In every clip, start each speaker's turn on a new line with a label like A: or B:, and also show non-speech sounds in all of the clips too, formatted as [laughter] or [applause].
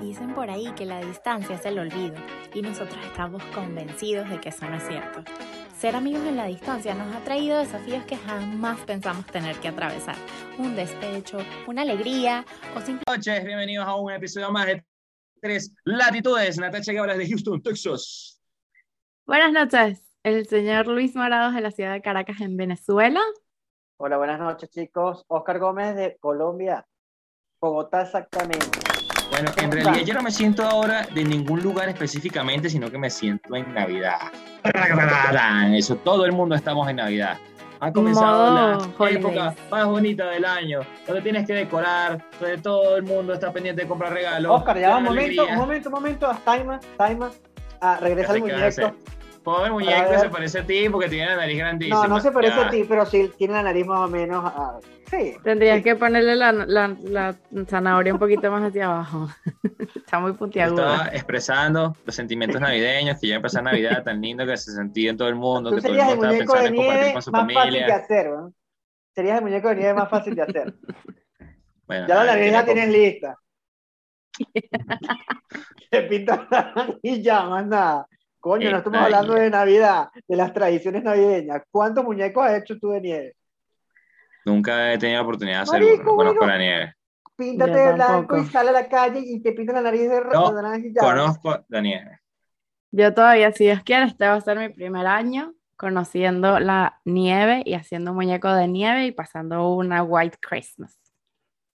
A: Dicen por ahí que la distancia es el olvido y nosotros estamos convencidos de que eso no es cierto. Ser amigos en la distancia nos ha traído desafíos que jamás pensamos tener que atravesar. Un despecho, una alegría o simplemente...
B: Buenas noches, bienvenidos a un episodio más de Tres Latitudes. Natacha Gabras de Houston, Texas.
A: Buenas noches, el señor Luis Morados de la ciudad de Caracas en Venezuela.
C: Hola, buenas noches chicos. Oscar Gómez de Colombia, Bogotá exactamente.
B: Bueno, en realidad yo no me siento ahora de ningún lugar específicamente, sino que me siento en Navidad. Eso, todo el mundo estamos en Navidad. Ha comenzado
A: Modo
B: la época más bonita del año, donde tienes que decorar, donde todo el mundo está pendiente de comprar regalos.
C: Oscar, ya va un momento, un momento, un momento. Time, time. Ah, regresa el
B: ¿Qué hace?
C: muñeco.
B: Pobre muñeco
C: A
B: que se parece a ti porque tiene la nariz grandísima.
C: No, no se parece
B: Ya.
C: a ti, pero sí tiene la nariz más o menos. ah, sí.
A: Tendrías
C: sí.
A: que ponerle la, la- la zanahoria un poquito más hacia abajo. [laughs] Está muy puntiaguda.
B: Estaba expresando los sentimientos navideños, que ya empezó Navidad tan lindo que se sentía en todo el mundo,
C: Tú
B: que todo el
C: serías el
B: mundo estaba
C: muñeco
B: pensando
C: de
B: en compartir
C: nieve
B: con su
C: más fácil de
B: familia.
C: hacer, ¿no? Serías el muñeco de nieve más fácil de hacer.
B: Bueno,
C: Ya [laughs] la nariz la tienes lista. Te pintas la nariz y ya, más nada. Coño, no estamos hablando de Navidad, de las tradiciones navideñas. ¿Cuántos muñecos has hecho tú de nieve?
B: Nunca he tenido la oportunidad de hacer
C: Marico,
B: uno. Conozco
C: bueno.
B: la nieve.
C: Píntate de blanco y sale a la calle y te pintas la nariz de,
B: No,
C: de naranja y ya.
B: Conozco la nieve.
A: Yo todavía, si Dios quiere, este va a ser mi primer año conociendo la nieve y haciendo un muñeco de nieve y pasando una White Christmas.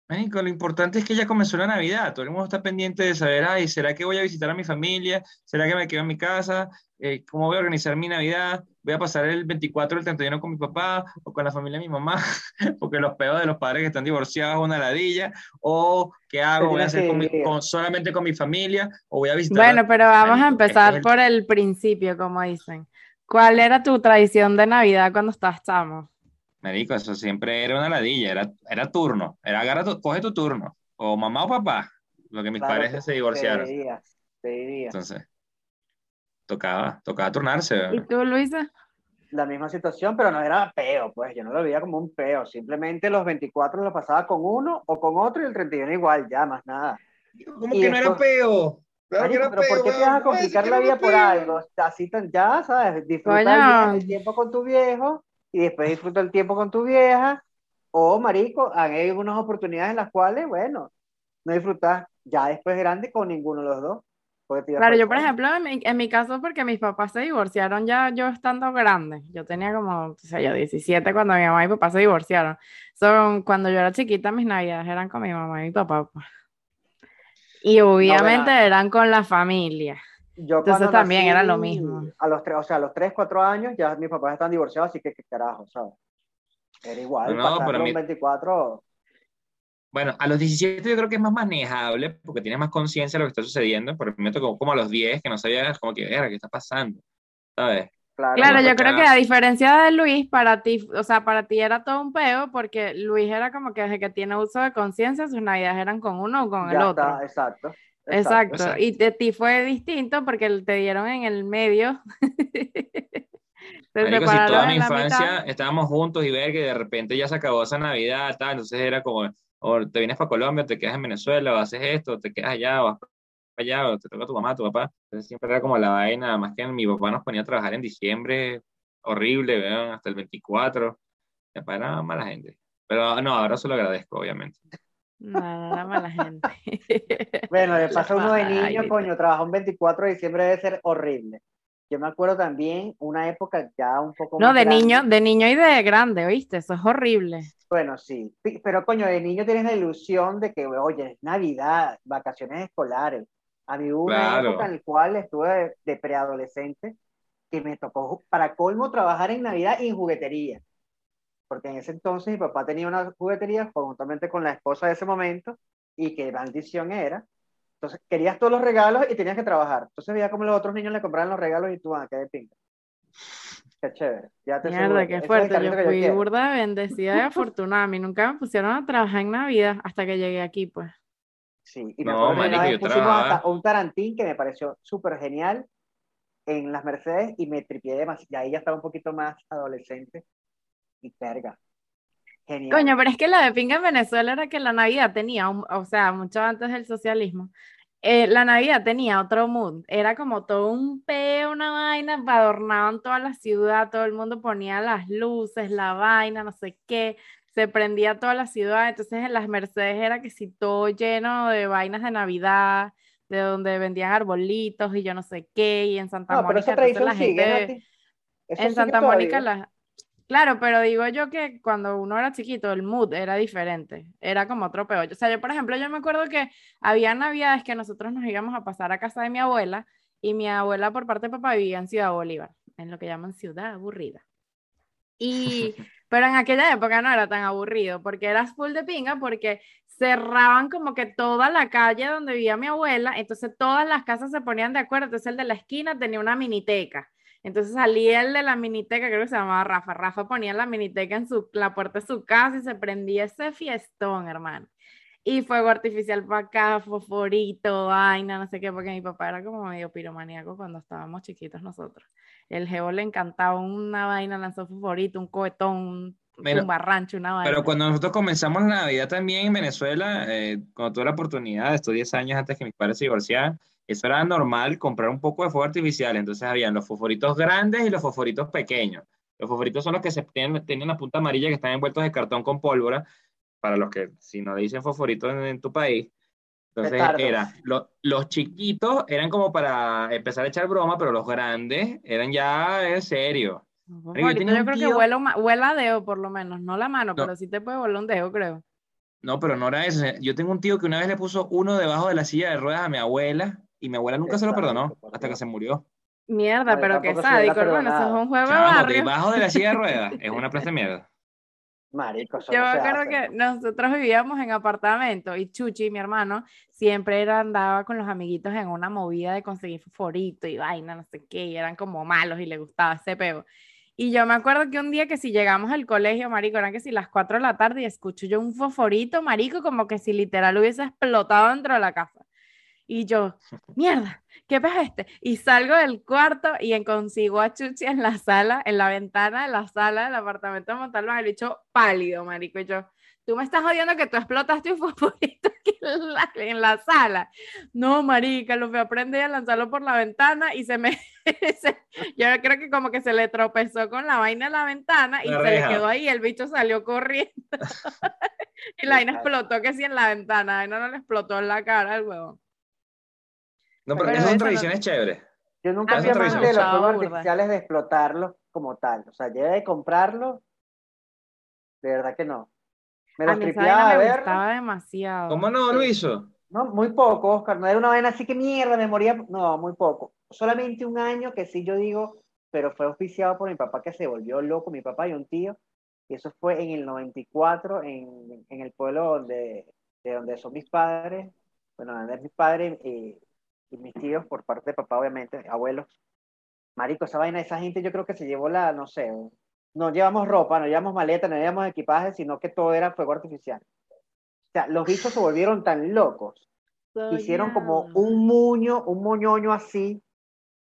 B: Marico, lo importante es que ya comenzó la Navidad. Todo el mundo está pendiente de saber, ay, ¿será que voy a visitar a mi familia? ¿Será que me quedo en mi casa? Eh, ¿cómo voy a organizar mi Navidad? ¿Voy a pasar el 24 o el 31 con mi papá o con la familia de mi mamá? [laughs] Porque los peos de los padres que están divorciados es una ladilla. ¿O qué hago? ¿Voy a hacer
C: que
B: con mi-
C: dividir.
B: con- solamente con mi familia? ¿O voy a visitar?
A: Bueno, pero vamos a empezar
B: el-
A: por el principio, como dicen. ¿Cuál era tu tradición de Navidad cuando estabas chamo?
B: Marico, eso siempre era una ladilla, era, era turno, era agarra tu- coge tu turno, o mamá o papá, lo que mis
C: Claro,
B: padres se divorciaron.
C: Te diría, te diría.
B: Entonces, tocaba, tocaba turnarse.
A: ¿Y tú, Luisa?
C: La misma situación, pero no era peo, pues yo no lo veía como un peo. Simplemente los 24 los pasaba con uno o con otro y el 31 igual, ya, más nada.
B: ¿Cómo
C: Y
B: que no era peo? Claro era
C: pero
B: peo,
C: ¿por qué te vas a
B: ¿Cómo
C: complicar la vida por algo? Así tan, ya, ¿sabes? Disfruta el tiempo con tu viejo y después disfruta el tiempo con tu vieja. O, marico, hay unas oportunidades en las cuales, bueno, no disfrutas ya después grande con ninguno de los dos.
A: Claro, yo por ejemplo, en mi, en mi caso, porque mis papás se divorciaron ya yo estando grande. Yo tenía como, o sea, yo 17 cuando mi mamá y mi papá se divorciaron. Son, cuando yo era chiquita, mis navidades eran con mi mamá y mi papá. pues. Y obviamente eran con la familia.
C: Yo
A: Entonces también era lo mismo.
C: A los tres, o sea, a los 3, 4 años ya mis papás están divorciados, así que qué carajo, ¿sabes? Era igual,
B: No,
C: pasar los
B: mi-
C: 24.
B: Bueno, a los 17 yo creo que es más manejable porque tienes más conciencia de lo que está sucediendo, pero me tocó como a los 10 que no sabía como que, "Verga, ¿qué está pasando? ¿Sabes?
C: Claro,
A: Claro, yo
B: porque
A: creo que a diferencia de Luis, para ti, o sea, para ti era todo un peo, porque Luis era como que desde que tiene uso de conciencia, sus navidades eran con uno o con el
C: ya
A: otro.
C: está, exacto.
A: Exacto.
B: exacto.
A: Y de ti fue distinto porque te dieron en el medio. [laughs]
B: Marico, si toda mi infancia
A: mitad.
B: estábamos juntos y ver que de repente ya se acabó esa Navidad, tal, entonces era como, o te vienes para Colombia, o te quedas en Venezuela, o haces esto, o te quedas allá, o vas para allá, o te toca tu mamá, tu papá. Entonces siempre era como la vaina, más que mi papá nos ponía a trabajar en diciembre, horrible, ¿verdad? hasta el 24. Mi papá era mala gente. Pero no, ahora se lo agradezco, obviamente.
A: No era mala gente. [laughs]
C: Bueno, de [laughs] paso uno de niño, coño, trabajar un 24 de diciembre debe ser horrible. Yo me acuerdo también una época ya un poco
A: No,
C: más
A: de
C: grande.
A: niño, de niño y de grande, ¿oíste? Eso es horrible.
C: Bueno, sí, pero coño, de niño tienes la ilusión de que, oye, es Navidad, vacaciones escolares. A mí hubo una
B: Claro.
C: época en la cual estuve de, de preadolescente que me tocó, para colmo, trabajar en Navidad y en juguetería. Porque en ese entonces mi papá tenía una juguetería conjuntamente con la esposa de ese momento y qué maldición era. Entonces, querías todos los regalos y tenías que trabajar. Entonces veía como los otros niños le compraban los regalos y tú, ah, qué de pinga. Qué chévere. Ya te
A: Mierda, qué
C: es
A: fuerte.
C: carrito
A: Yo fui
C: quiero.
A: burda de bendecida y [laughs] afortunada. A mí nunca me pusieron a trabajar en Navidad hasta que llegué aquí, pues.
C: Sí, y me
B: No,
C: acuerdo que una vez
B: yo
C: pusimos hasta un Tarantín que me pareció súper genial en las Mercedes y me tripié demasiado. Y ahí ya estaba un poquito más adolescente y perga. Genial.
A: Coño, pero es que la de pinga en Venezuela era que la Navidad tenía, un- o sea, mucho antes del socialismo, eh, la Navidad tenía otro mood, era como todo un peo, una vaina, adornaban toda la ciudad, todo el mundo ponía las luces, la vaina, no sé qué, se prendía toda la ciudad, entonces en las Mercedes era que si todo lleno de vainas de Navidad, de donde vendían arbolitos y yo no sé qué, y en Santa
C: No, pero
A: Mónica,
C: esa
A: entonces
C: tradición
A: la
C: sigue,
A: gente.
C: Eso
A: en Santa Mónica la... Claro, pero digo yo que cuando uno era chiquito, el mood era diferente, era como otro peo. O sea, yo, por ejemplo, yo me acuerdo que había navidades que nosotros nos íbamos a pasar a casa de mi abuela y mi abuela por parte de papá vivía en Ciudad Bolívar, en lo que llaman ciudad aburrida. Y, [laughs] pero en aquella época no era tan aburrido, porque era full de pinga, porque cerraban como que toda la calle donde vivía mi abuela, entonces todas las casas se ponían de acuerdo, entonces el de la esquina tenía una miniteca. Entonces salía el de la miniteca, creo que se llamaba Rafa. Rafa ponía la miniteca en su, la puerta de su casa y se prendía ese fiestón, hermano. Y fuego artificial para acá, fosforito, vaina, no sé qué, porque mi papá era como medio piromaníaco cuando estábamos chiquitos nosotros. El geo le encantaba una vaina, lanzó fosforito, un cohetón, un
B: Pero-
A: tumbarrancho, una vaina.
B: Pero cuando nosotros comenzamos la Navidad también en Venezuela, eh, cuando tuve la oportunidad, estos 10 años antes que mis padres se divorciaran, eso era normal comprar un poco de fuego artificial. Entonces habían los fosforitos grandes y los fosforitos pequeños. Los fosforitos son los que se tienen, tienen la punta amarilla que están envueltos de cartón con pólvora, para los que si no le dicen fosforitos en, en tu país. Entonces
C: Petardos.
B: era, lo- los chiquitos eran como para empezar a echar broma, pero los grandes eran ya en serio.
A: No,
B: yo
A: yo creo que
B: tío-
A: huela, ma- huela a dedo por lo menos, no la mano,
B: No.
A: pero sí te puede volar un dedo, creo.
B: No, pero no era eso. Yo tengo un tío que una vez le puso uno debajo de la silla de ruedas a mi abuela y mi abuela nunca se lo perdonó hasta que se murió.
A: Mierda,
C: No,
A: pero qué sádico, hermano, eso es un juego de
B: Chamo,
A: barrio.
B: debajo de la silla de [laughs] ruedas es una plaza de mierda.
C: Marico, eso
A: Yo
C: no
A: me acuerdo
C: hace,
A: que
C: ¿no?
A: nosotros vivíamos en apartamento y Chuchi, mi hermano, siempre era, andaba con los amiguitos en una movida de conseguir fosforito y vaina, no sé qué, y eran como malos y le gustaba ese peo. Y yo me acuerdo que un día que si llegamos al colegio, marico, eran que si las 4 de la tarde y escucho yo un fosforito, marico, como que si literal hubiese explotado dentro de la casa. Y yo, mierda, ¿qué pasa este? Y salgo del cuarto y consigo a Chuchi en la sala, en la ventana de la sala del apartamento de Montalbán, el bicho pálido, marico. Y yo, tú me estás jodiendo que tú explotaste un [laughs] fosforito aquí en la, en la sala. No, marica, lo fui a prender y a lanzarlo por la ventana y se me... [laughs] se- yo creo que como que se le tropezó con la vaina en la ventana y
B: La
A: se le quedó ahí, el bicho salió corriendo. [laughs] y la vaina explotó que sí en la ventana, la vaina no le explotó en la cara al huevón.
B: No, pero
C: Pero
B: esas son
A: eso no-
B: tradiciones chéveres.
C: Yo
A: A
C: nunca
B: me
C: amante de los fuegos artificiales de explotarlos como tal. O sea, llegué de comprarlos. De verdad que no. Me
A: A esa
C: tripeaba
A: me
C: verlos.
A: gustaba demasiado.
B: ¿Cómo no lo hizo?
C: No, muy poco, Oscar. No era una vaina así que mierda, me moría. No, muy poco. Solamente un año que sí yo digo, pero fue auspiciado por mi papá que se volvió loco, mi papá y un tío. Y eso fue en el 94, en, en el pueblo donde, de donde son mis padres. Bueno, donde es mis padres eh, y mis tíos, por parte de papá, obviamente, abuelos. Marico, esa vaina, esa gente yo creo que se llevó la, no sé, no llevamos ropa, no llevamos maleta, no llevamos equipaje, sino que todo era fuego artificial. O sea, los bichos se volvieron tan locos hicieron como un muño, un moñoño así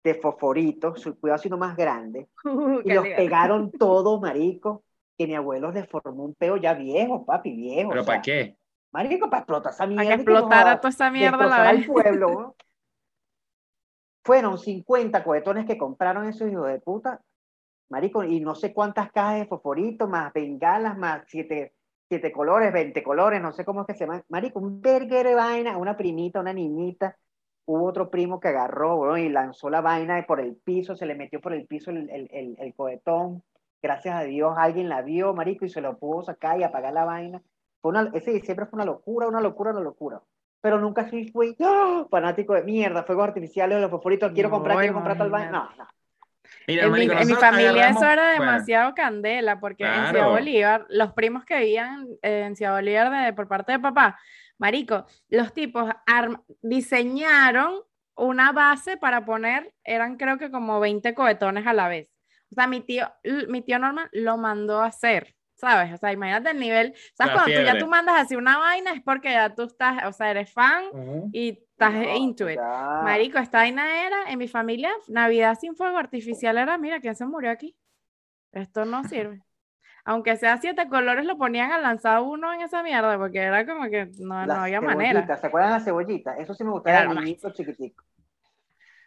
C: de fosforito, su cuidado sino más grande, [laughs]
A: Uh,
C: y los pegaron [laughs] todos, marico, que mi abuelo le formó un peo ya viejo, papi, viejo.
B: ¿Pero
C: o sea,
B: para qué?
C: Marico, para explotar esa mierda.
A: Para explotara
C: jodas,
A: toda esa mierda a la vez.
C: pueblo. [laughs] Fueron 50 cohetones que compraron esos hijos de puta, marico, y no sé cuántas cajas de fosforito, más bengalas, más siete, siete colores, 20 colores, no sé cómo es que se llama. Marico, un verguero de vaina, una primita, una niñita. Hubo otro primo que agarró bro, y lanzó la vaina por el piso, se le metió por el piso el, el, el, el cohetón. Gracias a Dios alguien la vio, marico, y se lo pudo sacar y apagar la vaina. Fue una, ese diciembre fue una locura, una locura, una locura. Pero nunca sí fui ¡ah! fanático de mierda, fuegos artificiales, los fosforitos, quiero
A: No,
C: comprar, quiero comprar tal vaina. No, no.
B: Mira,
A: En mi,
B: marico,
A: en mi familia
B: agarramos-
A: eso era
B: bueno,
A: demasiado candela, porque en Ciudad
B: Claro.
A: Bolívar, los primos que vivían eh, en Ciudad Bolívar de- por parte de papá, marico, los tipos arm- diseñaron una base para poner, eran creo que como 20 cohetones a la vez. O sea, mi tío, mi tío Norman lo mandó a hacer, ¿sabes? O sea, imagínate el nivel, ¿sabes?
B: La
A: Cuando tú ya tú mandas así una vaina es porque ya tú estás, o sea, eres fan y estás
C: No,
A: into it.
C: ya.
A: Marico, esta vaina era, en mi familia, Navidad sin fuego artificial era, mira, ¿quién se murió aquí? Esto no [laughs] sirve. aunque sea siete colores, lo ponían al lanzado uno en esa mierda, porque era como que no, no había manera.
C: cebollitas, ¿Se acuerdan de las cebollitas? Eso sí me gustaba
A: Era
C: niñito chiquitico.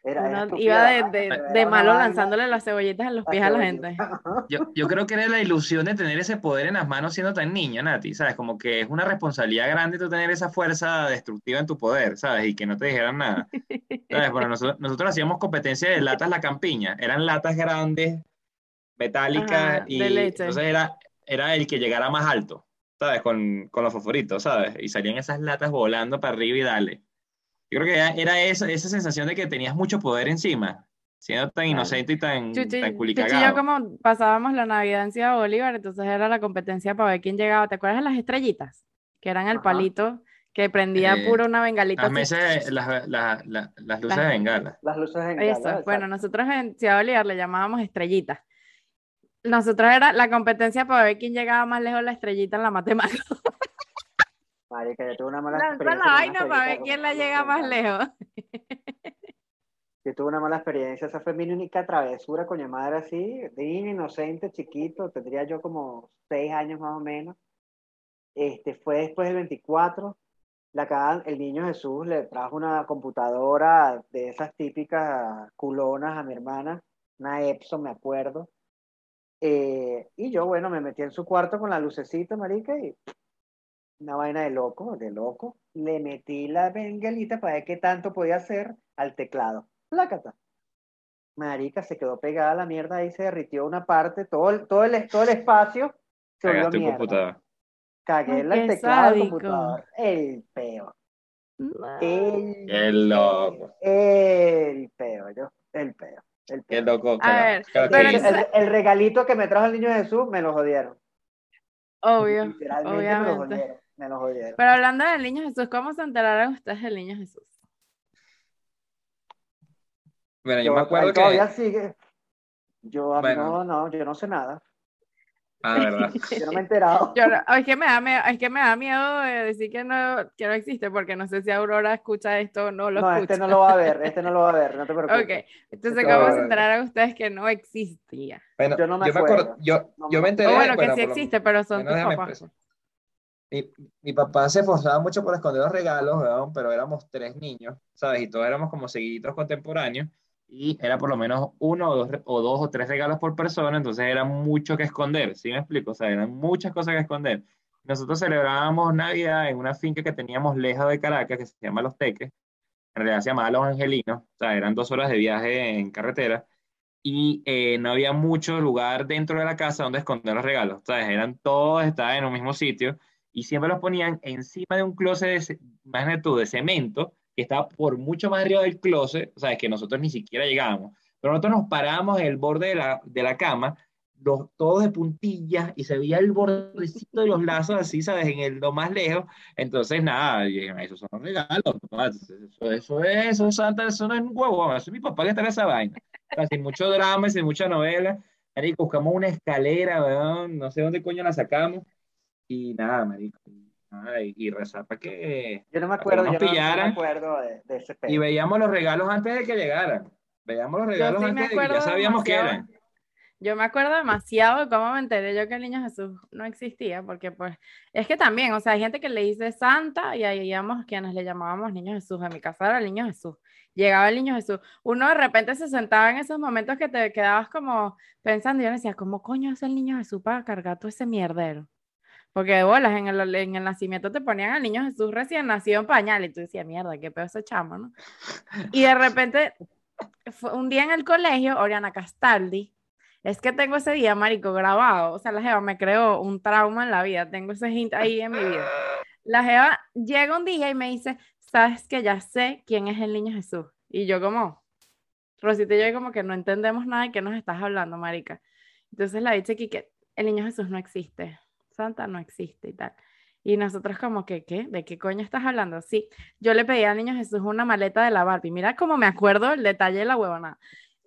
C: Era, era
A: Uno iba de, de- de malo lanzándole las cebollitas en los pies a la gente. [laughs]
B: Yo, yo creo que era la ilusión de tener ese poder en las manos siendo tan niño, Nati, ¿sabes? Como que es una responsabilidad grande tú tener esa fuerza destructiva en tu poder, ¿sabes? Y que no te dijeran nada. ¿Sabes? Bueno, nosotros, nosotros hacíamos competencia de latas La Campiña. Eran latas grandes, metálicas,
A: Ajá,
B: y
A: de leche.
B: entonces era, era el que llegara más alto, ¿sabes? Con, con los fosforitos, ¿sabes? Y salían esas latas volando para arriba y dale. Yo creo que era, esa, esa sensación de que tenías mucho poder encima, siendo tan inocente y tan,
A: Chuchi,
B: tan
A: Chuchi y yo
B: culicagado.
A: como pasábamos la Navidad en Ciudad Bolívar, entonces era la competencia para ver quién llegaba. ¿Te acuerdas de las estrellitas? Que eran el
C: Ajá.
A: palito que prendía
B: Eh,
A: puro una bengalita
B: Las mesas, las, las, las, las luces
A: Las-
B: de bengala.
C: Las luces en
A: Eso,
C: gala,
A: bueno, nosotros en Ciudad Bolívar le llamábamos estrellitas. Nosotros era la competencia para ver quién llegaba más lejos la estrellita en la matemática. [laughs]
C: Marica, yo tuve una mala
A: Lanza
C: experiencia.
A: la
C: con una
A: vaina para ver quién la
C: con
A: llega más lejos.
C: Yo tuve una mala experiencia, esa fue mi única travesura, coño madre, así, de niño inocente, chiquito, tendría yo como seis años más o menos. Este, fue después del 24, la el niño Jesús le trajo una computadora de esas típicas culonas a mi hermana, una Epson, me acuerdo. Eh, y yo, bueno, me metí en su cuarto con la lucecita, marica, y una vaina de loco, de loco. Le metí la bengalita para ver qué tanto podía hacer al teclado. Plácata. Marica, se quedó pegada la mierda ahí, se derritió una parte, todo el, todo el, todo el espacio se volvió
B: Cagaste un
C: mierda.
B: computador.
C: Cagué el teclado del computador. El peo.
A: No.
C: El,
B: loco.
C: el peo, yo. El peo. El
B: Qué
C: peo.
B: loco.
A: A ver, pero
C: el, el- el regalito que me trajo el niño Jesús, me lo jodieron.
A: Obvio,
C: Literalmente me lo jodieron. Me lo jodieron.
A: Pero hablando del niño Jesús, ¿cómo se enteraron ustedes del niño Jesús?
B: Bueno, yo
C: Yo-
B: me acuerdo que...
C: todavía sigue. Yo, a mí
B: Bueno.
C: no, no, yo no sé nada.
B: Ah, verdad. [laughs]
C: Yo no me he enterado.
A: Yo no- es que me da miedo, es que me da miedo de decir que no, que no existe, porque no sé si Aurora escucha esto o no lo
C: No,
A: escucha.
C: este no lo va a ver, este no lo va a ver, no te [laughs] preocupes.
A: Ok, entonces,
C: Este
A: ¿cómo se enteraron ustedes que no existía?
B: Bueno,
C: Yo no me
B: yo me
C: acuerdo.
B: yo,
C: No
B: yo
C: me
B: enteré,
A: O bueno, que sí existe, pero son tus papás.
B: Mi, mi papá se esforzaba mucho por esconder los regalos, weón, pero éramos tres niños, ¿sabes? Y todos éramos como seguiditos contemporáneos, y era por lo menos uno o dos, o dos o tres regalos por persona, entonces era mucho que esconder, ¿sí me explico? O sea, eran muchas cosas que esconder. Nosotros celebrábamos Navidad en una finca que teníamos lejos de Caracas, que se llama Los Teques, en realidad se llamaba Los Angelinos, o sea, eran dos horas de viaje en carretera, y eh, no había mucho lugar dentro de la casa donde esconder los regalos, ¿sabes? Eran todos, estaban en un mismo sitio, y siempre los ponían encima de un closet, de, imagínate tú, de cemento, que estaba por mucho más arriba del closet, o sea, que nosotros ni siquiera llegábamos. Pero nosotros nos parábamos en el borde de la, de la cama, los, todos de puntillas, y se veía el bordecito de los lazos así, ¿sabes? En el, lo más lejos. Entonces, nada, dije, esos son los regalos, papá, Eso, eso es, eso es Santa, eso no es un huevo, eso es mi papá que está en esa vaina. O sea, sin mucho drama sin mucha novela. Marico, buscamos una escalera, weón, no sé dónde coño la sacamos. Y nada, marico. y nada, y, y rezar para que...
C: Yo no me acuerdo,
B: nos
C: yo no- no,
B: pillaran.
C: me acuerdo de, de ese
B: Y veíamos los regalos antes de que llegaran. Veíamos los regalos
A: sí
B: antes de que ya sabíamos que eran.
A: Yo me acuerdo demasiado de cómo me enteré yo que el niño Jesús no existía, porque pues es que también, o sea, hay gente que le dice Santa y ahí íbamos quienes le llamábamos niño Jesús. En mi casa era el niño Jesús. Llegaba el niño Jesús. Uno de repente se sentaba en esos momentos que te quedabas como pensando y yo decía, ¿cómo coño es el niño Jesús para cargar todo ese mierdero? Porque de bolas, en el, en el nacimiento te ponían al niño Jesús recién nacido en pañal y tú decías, mierda, qué pedo ese chamo, ¿no? Y de repente, fue un día en el colegio, Oriana Castaldi, es que tengo ese día, marico, grabado, o sea, la jeva me creó un trauma en la vida, tengo ese hint ahí en mi vida. La jeva llega un día y me dice, sabes que ya sé quién es el niño Jesús. Y yo como, Rosita y yo como que no entendemos nada de qué nos estás hablando, marica. Entonces la dice que el niño Jesús no existe, Santa no existe y tal. Y nosotros como que, ¿qué? ¿De qué coño estás hablando? Sí, yo le pedí al niño Jesús una maleta de la Barbie. Mira cómo me acuerdo el detalle de la huevonada.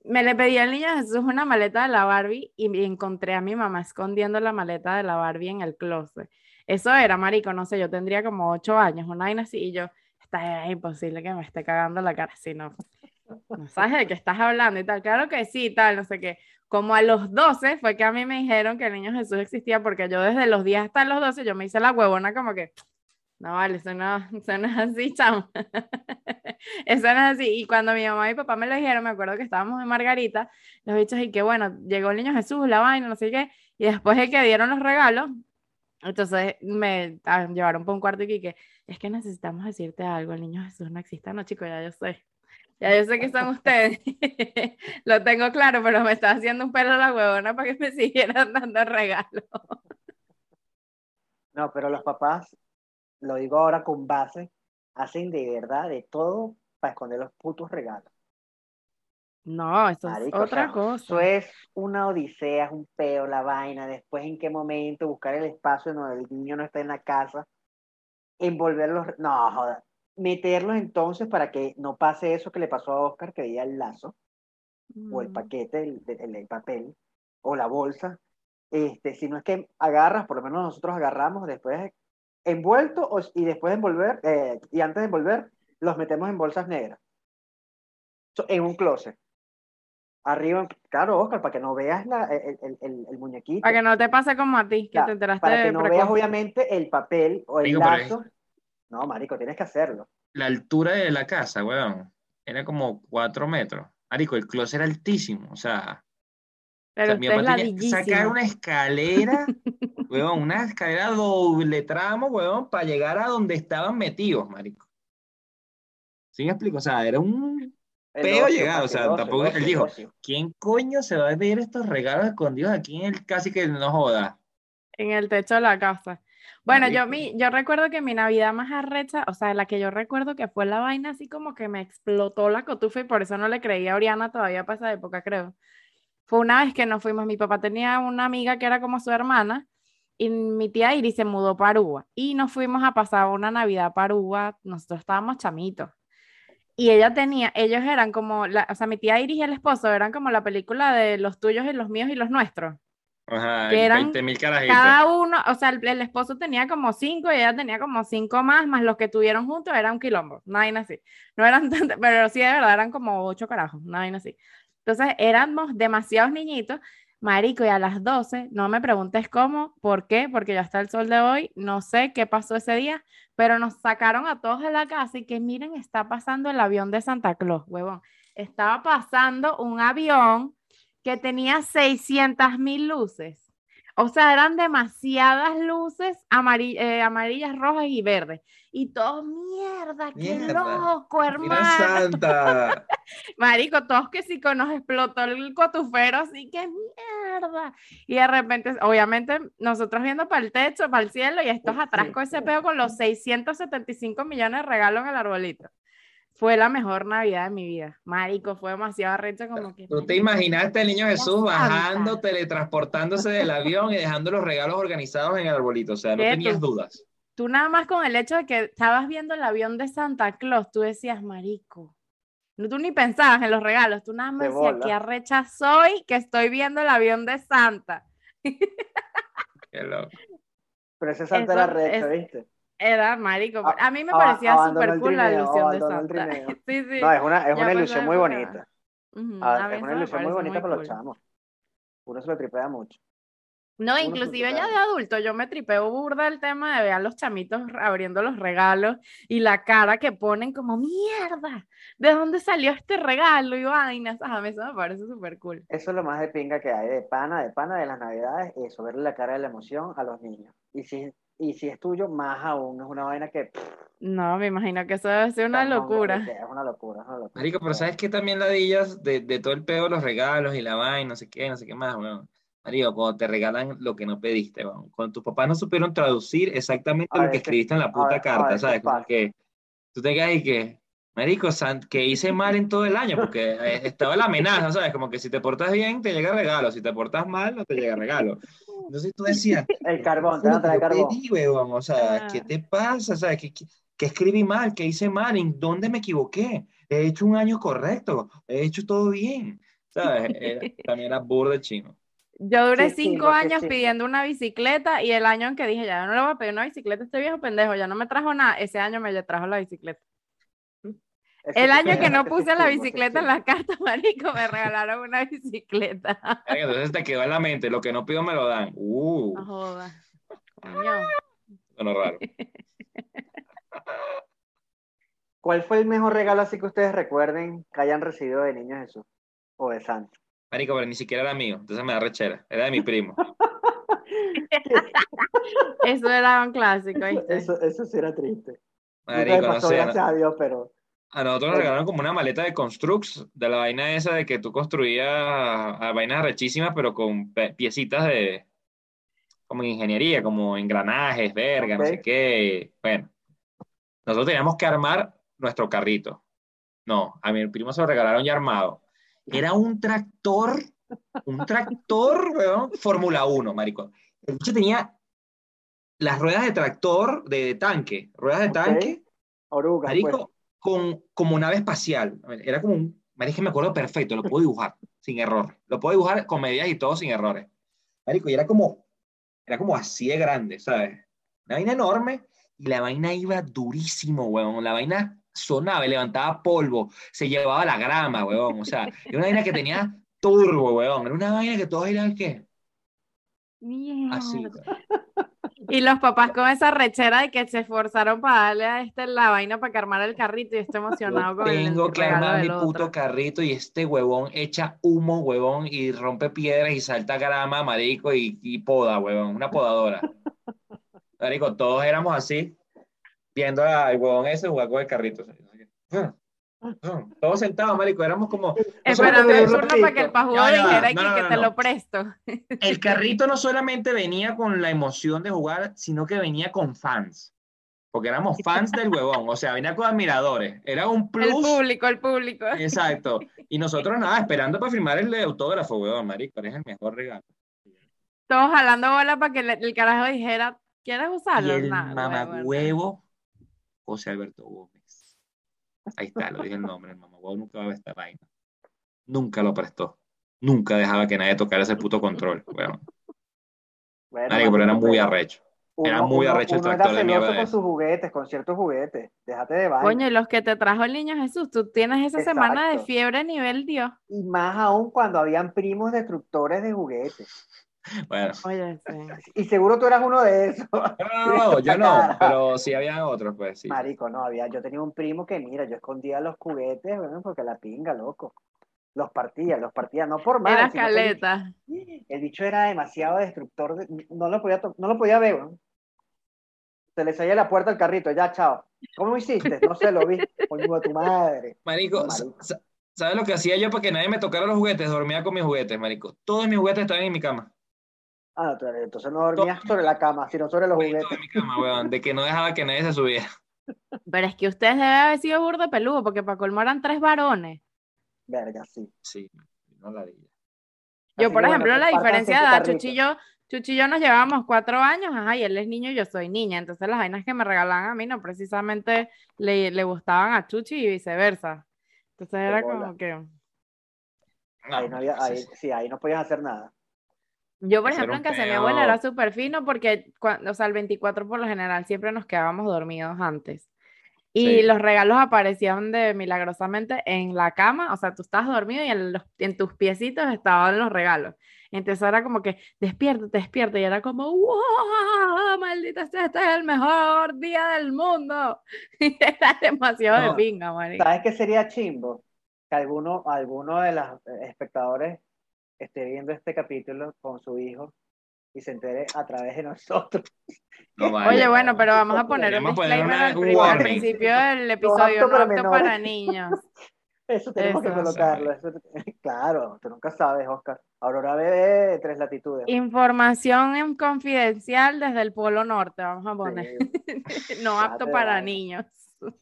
A: Me le pedí al niño Jesús una maleta de la Barbie y encontré a mi mamá escondiendo la maleta de la Barbie en el closet. Eso era, marico, no sé, yo tendría como ocho años, una vaina así, y yo, está es imposible que me esté cagando la cara, si no. no sabes de qué estás hablando y tal. Claro que sí, tal, no sé qué. Como a los 12 fue que a mí me dijeron que el niño Jesús existía, porque yo desde los 10 hasta los 12 yo me hice la huevona como que, no vale, eso no, eso no es así, chamo. [laughs] eso no es así. Y cuando mi mamá y mi papá me lo dijeron, me acuerdo que estábamos en Margarita, los bichos, y que bueno, llegó el niño Jesús, la vaina, no sé qué, y después de que dieron los regalos, entonces me ah, llevaron por un cuarto y que es que necesitamos decirte algo, el niño Jesús no existe, no chicos, ya yo sé. Ya yo sé que son ustedes. [laughs] Lo tengo claro, pero me está haciendo un pelo la huevona para que me [laughs] siguieran dando regalos.
C: No, pero los papás, lo digo ahora con base, hacen de verdad de todo para esconder los putos regalos.
A: No, eso es
C: o
A: otra
C: sea,
A: cosa.
C: Eso es una odisea, es un peo, la vaina, después en qué momento buscar el espacio en donde el niño no está en la casa, envolverlos, no, joda, meterlos entonces para que no pase eso que le pasó a Oscar, que veía el lazo, o el
A: Mm.
C: paquete, el, el- el papel, o la bolsa, este, si no es que agarras, por lo menos nosotros agarramos después envuelto o- y después de envolver, eh, y antes de envolver, los metemos en bolsas negras, So, en un closet. Arriba, claro, Oscar, para que no veas la, el, el- el- el muñequito.
A: Para que no te pase como a ti, que
C: Ya,
A: te enteraste
C: para que no veas obviamente el papel o el
B: Marico, pero es-
C: lazo. No, marico, tienes que hacerlo.
B: La altura de la casa, weón, era como cuatro metros. Marico, el closet era altísimo. O sea, o
A: Pero
B: sea, mi papá tenía que sacar una escalera, [laughs] weón, una escalera doble tramo, weón, para llegar a donde estaban metidos, marico. ¿Sí me explico? O sea, era un
C: El
B: Peo
C: ocio,
B: llegado, o sea,
C: ocio,
B: tampoco-
C: el
B: él
C: ocio,
B: dijo,
C: ocio.
B: ¿quién coño se va a ver estos regalos escondidos aquí en el casi que no joda?
A: En el techo de la casa. Bueno, yo, mi, yo recuerdo que mi Navidad más arrecha, o sea, la que yo recuerdo que fue la vaina así como que me explotó la cotufa y por eso no le creía a Oriana todavía para esa época, creo. Fue una vez que nos fuimos, mi papá tenía una amiga que era como su hermana y mi tía Iris se mudó para Aruba y nos fuimos a pasar una Navidad para Aruba, nosotros estábamos chamitos. Y ella tenía, ellos eran como, la, o sea, mi tía Iris y el esposo eran como la película de los tuyos y los míos y los nuestros.
B: Ajá,
A: Que eran
B: 20 mil carajitos.
A: Cada uno, o sea, el, el esposo tenía como cinco y ella tenía como cinco más, más los que tuvieron juntos era un quilombo, vaina así. No eran [laughs] tantos, pero sí de verdad eran como ocho carajos, vaina así. Entonces éramos demasiados niñitos, marico, y a las 12, no me preguntes cómo, por qué, porque ya está el sol de hoy, no sé qué pasó ese día, pero nos sacaron a todos de la casa y que miren, está pasando el avión de Santa Claus, huevón. Estaba pasando un avión que tenía 600 mil luces. O sea, eran demasiadas luces eh, amarillas, rojas y verdes. Y todos, mierda, qué
B: Mierda.
A: loco, hermano.
B: Santa. [laughs]
A: Marico, todos que sí nos explotó el cotufero, así que mierda. Y de repente, obviamente, nosotros viendo para el techo, para el cielo, y estos atrás con ese peo con los 675 millones de regalos en el arbolito. Fue la mejor Navidad de mi vida. Marico, fue demasiado arrecho como que.
B: ¿Tú te imaginaste al niño Jesús
A: Santa.
B: bajando, teletransportándose del [laughs] avión y dejando los regalos organizados en el arbolito? O sea, no
A: ¿Qué
B: tenías
A: tú?
B: dudas.
A: Tú nada más con el hecho de que estabas viendo el avión de Santa Claus, tú decías, marico. No, tú ni pensabas en los regalos, tú nada más
C: De
A: decías,
C: bola.
A: qué arrecha soy que estoy viendo el avión de Santa.
B: Qué loco.
C: Pero ese Santa era
A: Eso
C: recho,
A: es-
C: ¿viste?
A: Era, marico.
C: A-
A: mí me parecía súper cool la ilusión de Santa.
C: trineo. [laughs]
A: Sí, sí.
C: No, es una, es una ilusión muy bonita.
A: A
C: es una ilusión muy bonita para los
A: cool.
C: chamos. Uno se lo tripea mucho.
A: No,
C: Uno
A: inclusive ya de adulto, yo me tripeo burda el tema de ver a los chamitos abriendo los regalos y la cara que ponen como, mierda, ¿de dónde salió este regalo y vainas? A mí eso me parece súper cool.
C: Eso es lo más de pinga que hay, de pana, de pana de las navidades, eso, verle la cara de la emoción a los niños. Y si, y si es tuyo, más aún, es una vaina que... pff,
A: No, me imagino que eso debe ser una
C: no,
A: locura.
C: Es una locura, es una locura.
B: Marico, pero ¿sabes qué también ladillas de, de todo el pedo, los regalos y la vaina, no sé qué, no sé qué más, weón? Marico, cuando te regalan lo que no pediste, weón. Cuando tus papás no supieron traducir exactamente
C: A
B: lo que escribiste en la puta
C: a
B: carta, ¿sabes? Como que tú te quedas y que, Marico, que hice mal en todo el año, porque eh, estaba la amenaza, ¿sabes? Como que si te portas bien, te llega regalo, si te portas mal, no te llega regalo. Entonces tú decías, [laughs]
C: El carbón, te van a carbón.
B: pedí, weón, o sea, ¿qué
A: Ah.
B: te pasa? ¿Sabes? ¿Qué, qué, qué escribí mal? ¿Qué hice mal? ¿En dónde me equivoqué? He hecho un año correcto, he hecho todo bien, ¿sabes? Era- [laughs] también era burda chino.
A: Yo duré
C: Qué
A: cinco
C: qué
A: años pidiendo una bicicleta y el año en que dije, ya no le voy a pedir una bicicleta a este viejo pendejo, ya no me trajo nada, ese año me trajo la bicicleta. El año que [laughs] no puse la bicicleta en las cartas, [laughs] marico, me regalaron una bicicleta.
B: Entonces te quedó en la mente, lo que no pido me lo dan. Uh,
A: No joda. Coño.
B: bueno, raro. [laughs]
C: ¿Cuál fue el mejor regalo así que ustedes recuerden que hayan recibido de Niño Jesús o de Santa?
B: Marico, pero ni siquiera era mío, entonces me da rechera. Era de mi primo.
A: Eso era un clásico, ¿viste?
C: Eso, eso sí era triste.
B: Marico, no sé.
C: gracias a Dios, pero
B: A nosotros nos regalaron como una maleta de Construx, de la vaina esa de que tú construías a vainas rechísimas, pero con piecitas de, como ingeniería, como engranajes, verga, no
C: Ok.
B: sé qué. Bueno, nosotros teníamos que armar nuestro carrito. No, a mi primo se lo regalaron ya armado. Era un tractor, un tractor, [laughs] weón, Fórmula 1, marico. El bicho tenía las ruedas de tractor, de, tanque, ruedas de tanque,
C: oruga,
B: Marico,
C: pues.
B: Con, como nave espacial. Era como un. Marico, que me acuerdo perfecto, lo puedo dibujar sin error. Lo puedo dibujar con medidas y todo sin errores. Marico, y era como. Era como así de grande, ¿sabes? Una vaina enorme y la vaina iba durísimo, weón. La vaina sonaba, levantaba polvo, se llevaba la grama, weón. O sea, era una vaina que tenía turbo, weón. Era una vaina que todos eran, ¿qué? Así.
A: Mierda. Y los papás con esa rechera de que se esforzaron para darle a este la vaina para que armara el carrito y estoy emocionado con el
B: Tengo que armar mi puto
A: otro.
B: carrito y este huevón echa humo, huevón, y rompe piedras y salta grama, marico, y, y poda, huevón, una podadora. Marico, todos éramos así, viendo al huevón ese jugar con el carrito. Todos sentados, marico, éramos como...
A: Esperando el turno para que el
B: ya,
A: dijera aquí
B: no, no,
A: que
B: no,
A: te
B: no.
A: lo presto.
B: El carrito no solamente venía con la emoción de jugar, sino que venía con fans. Porque éramos fans del huevón, o sea, venía con admiradores. Era un
A: El
B: plus.
A: público, el público.
B: Exacto. Y nosotros nada, esperando para firmar el autógrafo, weón, marico, eres el mejor regalo.
A: Todos jalando bola para que el carajo dijera, ¿quieres
B: Y
A: usarlo?
B: el
A: Nah, huevo,
B: mamagüevo, José Alberto Gómez. Ahí está, lo dije el nombre, el mamagüevo nunca va a ver esta vaina. Nunca lo prestó. Nunca dejaba que nadie tocara ese puto control, weón.
C: Bueno,
B: Marico, pero era muy arrecho. era
C: uno-
B: muy
C: uno-
B: arrecho el
C: uno era
B: tractor
C: celoso
B: mierda
C: con sus juguetes, con ciertos juguetes. Déjate de vaina.
A: Coño, y los que te trajo el niño Jesús, tú tienes esa semana de fiebre nivel Dios.
C: Y más aún cuando habían primos destructores de juguetes. [laughs]
B: Bueno,
A: Oye, sí.
C: Y seguro tú eras uno de esos.
B: no, no, no, yo no, [laughs] pero sí había otros, pues sí.
C: Marico, no había. Yo tenía un primo que, mira, yo escondía los juguetes, bueno, porque la pinga, loco. Los partía, los partía, no por mal.
A: Era
C: que el
A: caleta.
C: El bicho era demasiado destructor, de- no lo podía, no lo podía ver, weón. Se le salía la puerta al carrito, ya, chao. ¿Cómo hiciste? No sé, lo vi. Coño de tu madre.
B: Marico,
C: Marico.
B: sa- ¿sabes lo que hacía yo para que nadie me tocara los juguetes? Dormía con mis juguetes, marico. Todos mis juguetes estaban en mi cama.
C: Ah, entonces no dormías sobre la cama, sino sobre los juguetes.
B: en mi cama, weón, de que no dejaba que nadie se subiera. [laughs]
A: Pero es que ustedes deben haber sido burdo peludo, porque para colmo eran tres varones.
C: Verga, sí.
B: Sí, no la di.
A: Yo,
C: Así
A: por ejemplo,
C: bueno,
A: la diferencia de edad,
C: carrito.
A: Chuchi y yo, Chuchi y yo nos llevábamos cuatro años, ajá, y él es niño y yo soy niña, entonces las vainas que me regalaban a mí no precisamente le, le gustaban a Chuchi y viceversa. Entonces era como que...
C: Ahí no había, ahí,
B: sí,
C: ahí no podías hacer nada.
A: Yo, por ejemplo, en casa de mi abuela era súper fino porque, cuando, o sea, el 24 por lo general siempre nos quedábamos dormidos antes. Y
B: Sí.
A: los regalos aparecían de milagrosamente en la cama, o sea, tú estabas dormido y en, los, en tus piecitos estaban los regalos. Entonces era como que, despierta, despierta, y era como, ¡wow! Maldita sea, este es el mejor día del mundo. [laughs] Y era demasiado
B: No.
A: de pinga, marica.
C: ¿Sabes qué sería chimbo? Que alguno, alguno de los eh, espectadores esté viendo este capítulo con su hijo y se entere a través de nosotros. [laughs]
B: No vale,
A: Oye,
B: no.
A: bueno, pero vamos a poner un disclaimer al,
B: un
A: pri- al principio del episodio,
C: apto
A: no
C: para
A: apto para niños. [laughs]
C: Eso tenemos que colocarlo. eso- [laughs] claro, tú nunca sabes, Oscar. Aurora bebé, tres latitudes.
A: Información en confidencial desde el Polo Norte, vamos a poner.
C: Sí.
A: No apto
C: Date
A: para niños.
B: Bueno,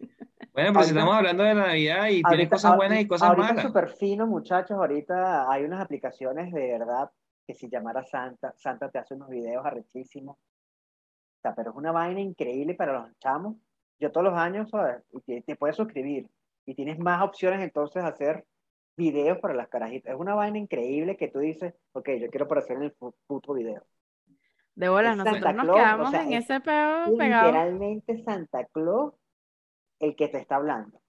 B: pero si
C: Ahorita-
B: estamos hablando de la Navidad y tiene
C: Ahorita-
B: cosas buenas y cosas
C: ahorita
B: malas.
C: súper fino, muchachos. Ahorita hay unas aplicaciones de verdad que si llamara Santa, Santa te hace unos videos arrechísimos. O sea, pero es una vaina increíble para los chamos. Yo todos los años, ¿sabes? Y te, te puedes suscribir y tienes más opciones entonces de hacer videos para las carajitas. Es una vaina increíble que tú dices, ok, yo quiero aparecer en el puto video.
A: De bolas, nosotros
C: Santa
A: nos
C: Claus, o
A: quedamos
C: sea,
A: en
C: es
A: ese peo pegado.
C: Literalmente Santa Claus el que te está hablando.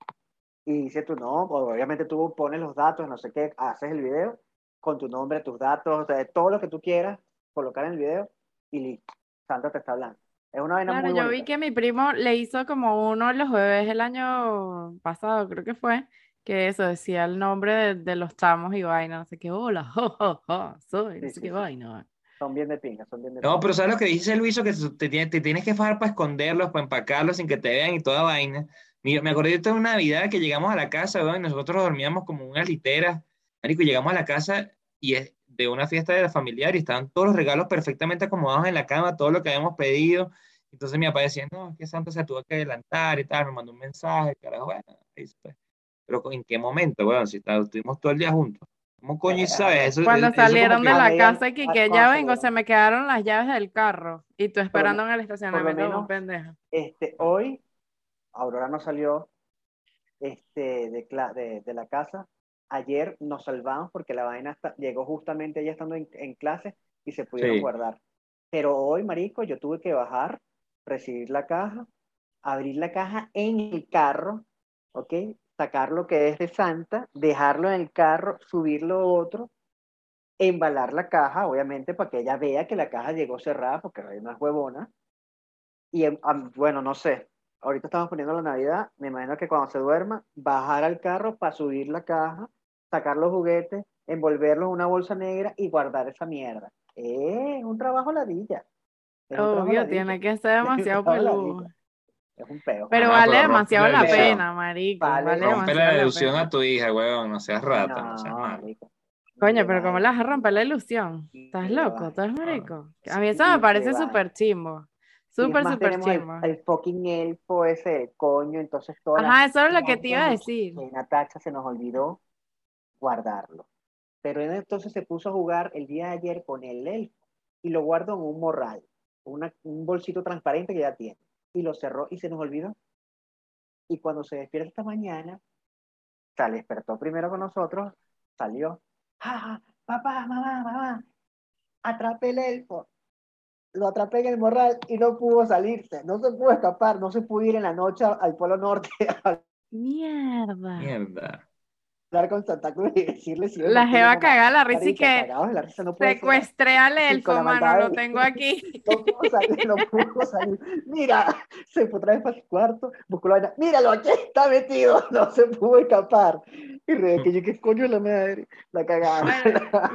C: y dice tu nombre, obviamente tú pones los datos, no sé qué, haces el video con tu nombre, tus datos, o sea, todo lo que tú quieras colocar en el video y listo, Santa te está hablando. Es una vaina
A: Claro,
C: muy
A: yo vi
C: bonita.
A: que mi primo le hizo como uno de los bebés el año pasado, creo que fue, que eso decía el nombre de, de los chamos y vaina, no sé qué, hola, [laughs] jo, jo, jo, soy, no
C: Sí,
A: sé
C: sí,
A: qué
C: sí.
A: vaina.
C: Son bien de pinga, son bien de
B: No,
C: pinga.
B: pero ¿sabes lo que dice Luiso? Que te, te tienes que fajar para esconderlos, para empacarlos sin que te vean y toda vaina. Mira, me acordé de una Navidad que llegamos a la casa, weón, y nosotros dormíamos como unas literas. Marico, llegamos a la casa y es de una fiesta de la familiar y estaban todos los regalos perfectamente acomodados en la cama, todo lo que habíamos pedido. Entonces mi papá decía, no, es que Santa se tuvo que adelantar y tal, me mandó un mensaje, carajo, bueno. Pero ¿en qué momento, weón? Si está- estuvimos todo el día juntos. ¿Cómo coño sabes? Eso,
A: Cuando
B: eso
A: salieron de la casa y que, que ya vengo, se me quedaron las llaves del carro y tú esperando en el estacionamiento como
C: menos-
A: un pendejo.
C: Este, hoy, Aurora no salió este, de, cla- de, de la casa. Ayer nos salvamos porque la vaina está- llegó justamente ella estando en, en clase y se pudieron
B: Sí.
C: guardar. Pero hoy, marico, yo tuve que bajar, recibir la caja, abrir la caja en el carro, ¿ok? Sacar lo que es de Santa, dejarlo en el carro, subir lo otro, embalar la caja, obviamente, para que ella vea que la caja llegó cerrada, porque hay una huevona. Y em, bueno, no sé, ahorita estamos poniendo la Navidad, me imagino que cuando se duerma, bajar al carro para subir la caja, sacar los juguetes, envolverlos en una bolsa negra y guardar esa mierda. Es un trabajo ladilla. Es un trabajo
A: Obvio,
C: ladilla.
A: tiene que ser [laughs] demasiado peludo.
C: Es un peo.
A: Pero vale
B: pero
A: demasiado la pena, marico.
C: Vale.
A: Vale
B: Rompe
A: demasiado
B: la ilusión
A: pena.
B: a tu hija, weón, no seas rata, no, seas
C: No,
B: malo.
C: marico.
A: Coño, pero ¿cómo le vas a romper la ilusión? ¿Estás loco? ¿Estás marico? A mí eso me parece súper chimbo. Súper, súper
C: el-
A: chimbo.
C: El, fucking elfo ese coño, entonces las
A: Ajá, eso es lo que te iba a decir.
C: que Natacha se nos olvidó guardarlo. Pero él entonces se puso a jugar el día de ayer con el elfo y lo guardó en un morral, una- un bolsito transparente que ya tiene. Y lo cerró y se nos olvidó. Y cuando se despierta esta mañana, se despertó primero con nosotros, salió. ¡Ah, papá, mamá, mamá! Atrapé el elfo. Lo atrapé en el morral y no pudo salirse, no se pudo escapar, no se pudo ir en la noche al Polo Norte [laughs]
A: Mierda.
B: Mierda.
C: Hablar con Santa Cruz y decirle si
A: La jeva cagada la risa y que
C: la risa, no puede
A: secuestré al elfo, mano, lo tengo aquí. [laughs]
C: No pudo salir, no pudo salir. Mira, se fue otra vez para su cuarto, buscó la vaina. Míralo, aquí está metido, [laughs] no se pudo escapar. Y Rebeca, yo, ¿qué coño la madre? La cagada.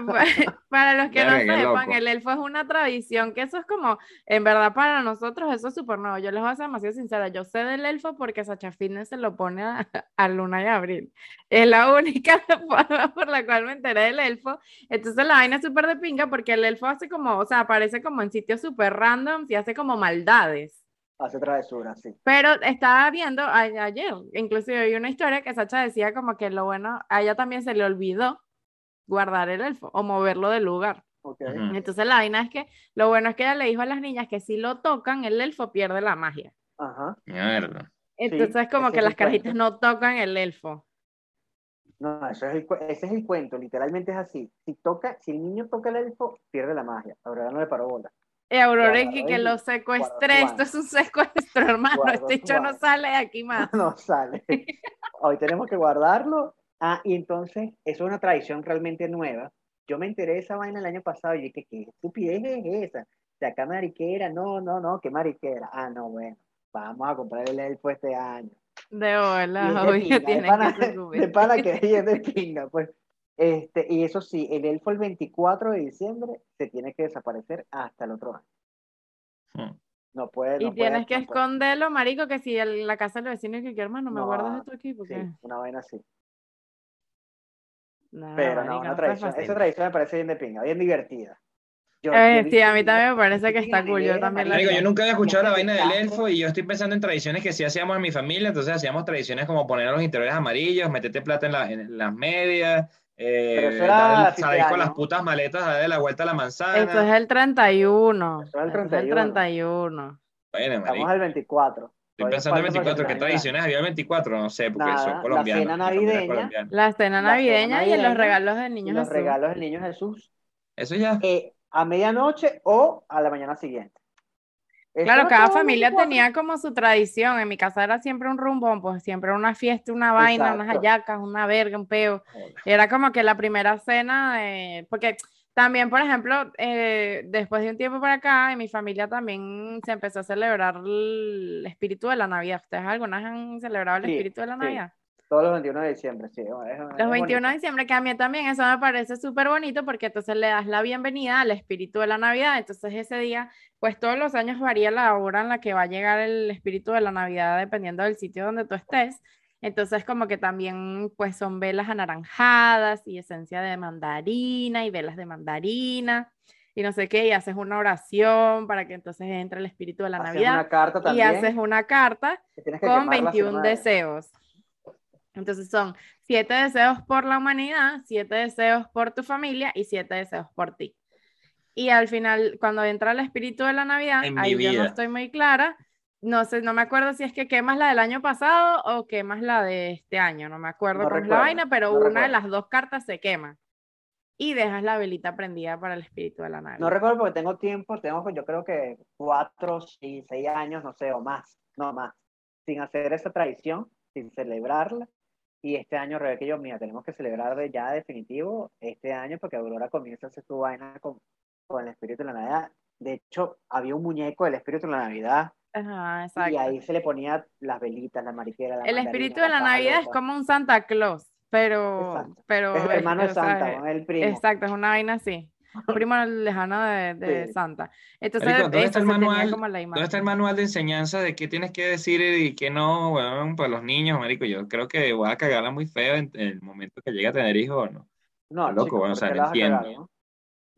A: Bueno, [laughs] para los que no
B: Verga, qué
A: sepan,
B: loco.
A: el elfo es una tradición que eso es como, en verdad para nosotros eso es súper nuevo. Yo les voy a ser demasiado sincera, yo sé del elfo porque Sacha Fitness se lo pone a, a Luna y Abril. Es la única [laughs] forma por la cual me enteré del elfo. Entonces la vaina es súper de pinga porque el elfo hace como, o sea, aparece como en sitios súper random y hace como maldades.
C: Hace travesuras, sí.
A: Pero estaba viendo a- ayer, inclusive vi una historia que Sacha decía como que lo bueno, a ella también se le olvidó guardar el elfo o moverlo del lugar.
C: Ok.
B: Ujú.
A: Entonces la vaina es que lo bueno es que ella le dijo a las niñas que si lo tocan, el elfo pierde la magia.
C: Ajá.
B: Mierda.
A: Entonces como
C: ese
A: que las carajitas no tocan el elfo.
C: No, eso es el, ese es el cuento, literalmente es así. Si toca, si el niño toca el elfo, pierde la magia. Ahora no le paró bola.
A: Y Aurora
C: Guarda,
A: que, lo secuestré, esto es un secuestro, hermano, este hecho no sale de aquí más. [laughs]
C: no sale. Hoy tenemos que guardarlo. Ah, y entonces, eso es una tradición realmente nueva. Yo me enteré de esa vaina el año pasado y dije, ¿qué estupidez es esa? De acá mariquera, no, no, no, qué mariquera. Ah, no, bueno, vamos a comprar el elfo este año.
A: De
C: es de
A: obvio,
C: pana,
A: que [laughs]
C: de pana que es de pinga, pues. Este, y eso sí, el elfo el 24 de diciembre se tiene que desaparecer hasta el otro año.
B: Mm.
C: No puede,
A: Y
C: no
A: tienes
C: puede,
A: que
C: no puede.
A: esconderlo, marico, que si el- la casa del vecino y que hermano, me
C: No,
A: guardas esto aquí
C: Sí,
A: porque
C: una vaina así.
A: no,
C: Pero
A: marico,
C: no, una tradición. Esa tradición me parece bien de pinga, bien divertida. Yo-
A: Eh,
C: yo
A: sí, a mí también me parece que está
C: la
A: cool, yo también la
B: yo nunca había escuchado la vaina del elfo y yo estoy pensando en tradiciones que sí hacíamos en mi familia, entonces hacíamos tradiciones como poner los interiores amarillos, meterte plata en, la- en las medias, eh, con las putas maletas darle la vuelta a la manzana.
A: Eso es el 31.
C: Eso es el
A: Eso es el
C: 31.
A: 31.
B: Bueno,
C: Estamos
B: marico,
C: al 24.
B: estoy pensando en
C: falta para
B: 24, ¿qué tradiciones había el 24? No sé, porque
C: Nada,
B: son
C: la
B: colombianos.
C: cena
B: familia es
C: navideña.
A: La cena
C: La cena
A: navideña y en los regalos del
C: Y
A: niño
C: los
A: Jesús.
C: regalos del niño Jesús
B: Eso ya.
C: eh, a medianoche o a la mañana siguiente.
A: Claro, cada familia
C: 24.
A: tenía como su tradición. En mi casa era siempre un rumbón, pues siempre una fiesta, una vaina, unas hallacas, una verga, un peo. Era como que la primera cena, de- porque también, por ejemplo, eh, después de un tiempo para acá, en mi familia también se empezó a celebrar el espíritu de la Navidad. ¿Ustedes alguna vez han celebrado el
C: Sí,
A: espíritu de la. Navidad?
C: Todos los 21 de diciembre, sí. es-
A: Los
C: bonito.
A: 21 de diciembre, que a mí también eso me parece súper bonito porque entonces le das la bienvenida al espíritu de la Navidad. Entonces ese día, pues todos los años varía la hora en la que va a llegar el espíritu de la Navidad dependiendo del sitio donde tú estés. Entonces como que también pues son velas anaranjadas y esencia de mandarina y velas de mandarina y no sé qué, y haces una oración para que entonces entre el espíritu de la
C: Haces
A: Navidad
C: una carta
A: y
C: también.
A: haces una carta con
C: quemar la
A: 21
C: semana de-
A: deseos. Entonces son siete deseos por la humanidad, siete deseos por tu familia y siete deseos por ti. Y al final, cuando entra el espíritu de la Navidad,
B: En
A: ahí yo no estoy muy clara. No sé, no me acuerdo si es que quemas la del año pasado o quemas la de este año. No me acuerdo
C: No
A: cómo es la
C: recuerdo,
A: vaina, pero
C: no
A: una de
C: recuerdo.
A: las dos cartas se quema. Y dejas la velita prendida para el espíritu de la Navidad.
C: No recuerdo porque tengo tiempo, tengo yo creo que cuatro, seis años, no sé, o más, no más, sin hacer esa tradición, sin celebrarla. Y este año, Rebeca y yo, mira, tenemos que celebrar de ya definitivo este año porque Aurora comienza a hacer su vaina con, con el espíritu de la Navidad. De hecho, había un muñeco del espíritu de la Navidad
A: Ajá,
C: y
A: exacto.
C: ahí se le ponía las velitas, la mariquera, la
A: El espíritu de la Navidad es como un Santa Claus, pero,
C: Exacto.
A: pero
C: Es el hermano de
A: o sea,
C: Santa, ¿no? el primo.
A: Exacto, es una vaina así. [laughs] Un primo lejano de, de
C: Sí.
A: Santa. Entonces,
B: Marico, ¿dónde está el manual?
A: como la
B: ¿Dónde
A: imagen.
B: está el manual de enseñanza de qué tienes que decir y qué no, weón, para los niños, marico? Yo creo que voy a cagarla muy feo en, en el momento que llegue a tener hijos, ¿no?
C: No,
B: loco,
C: chico,
B: bueno, o
C: ¿por
B: sea,
C: cagar,
B: entiendo.
C: no?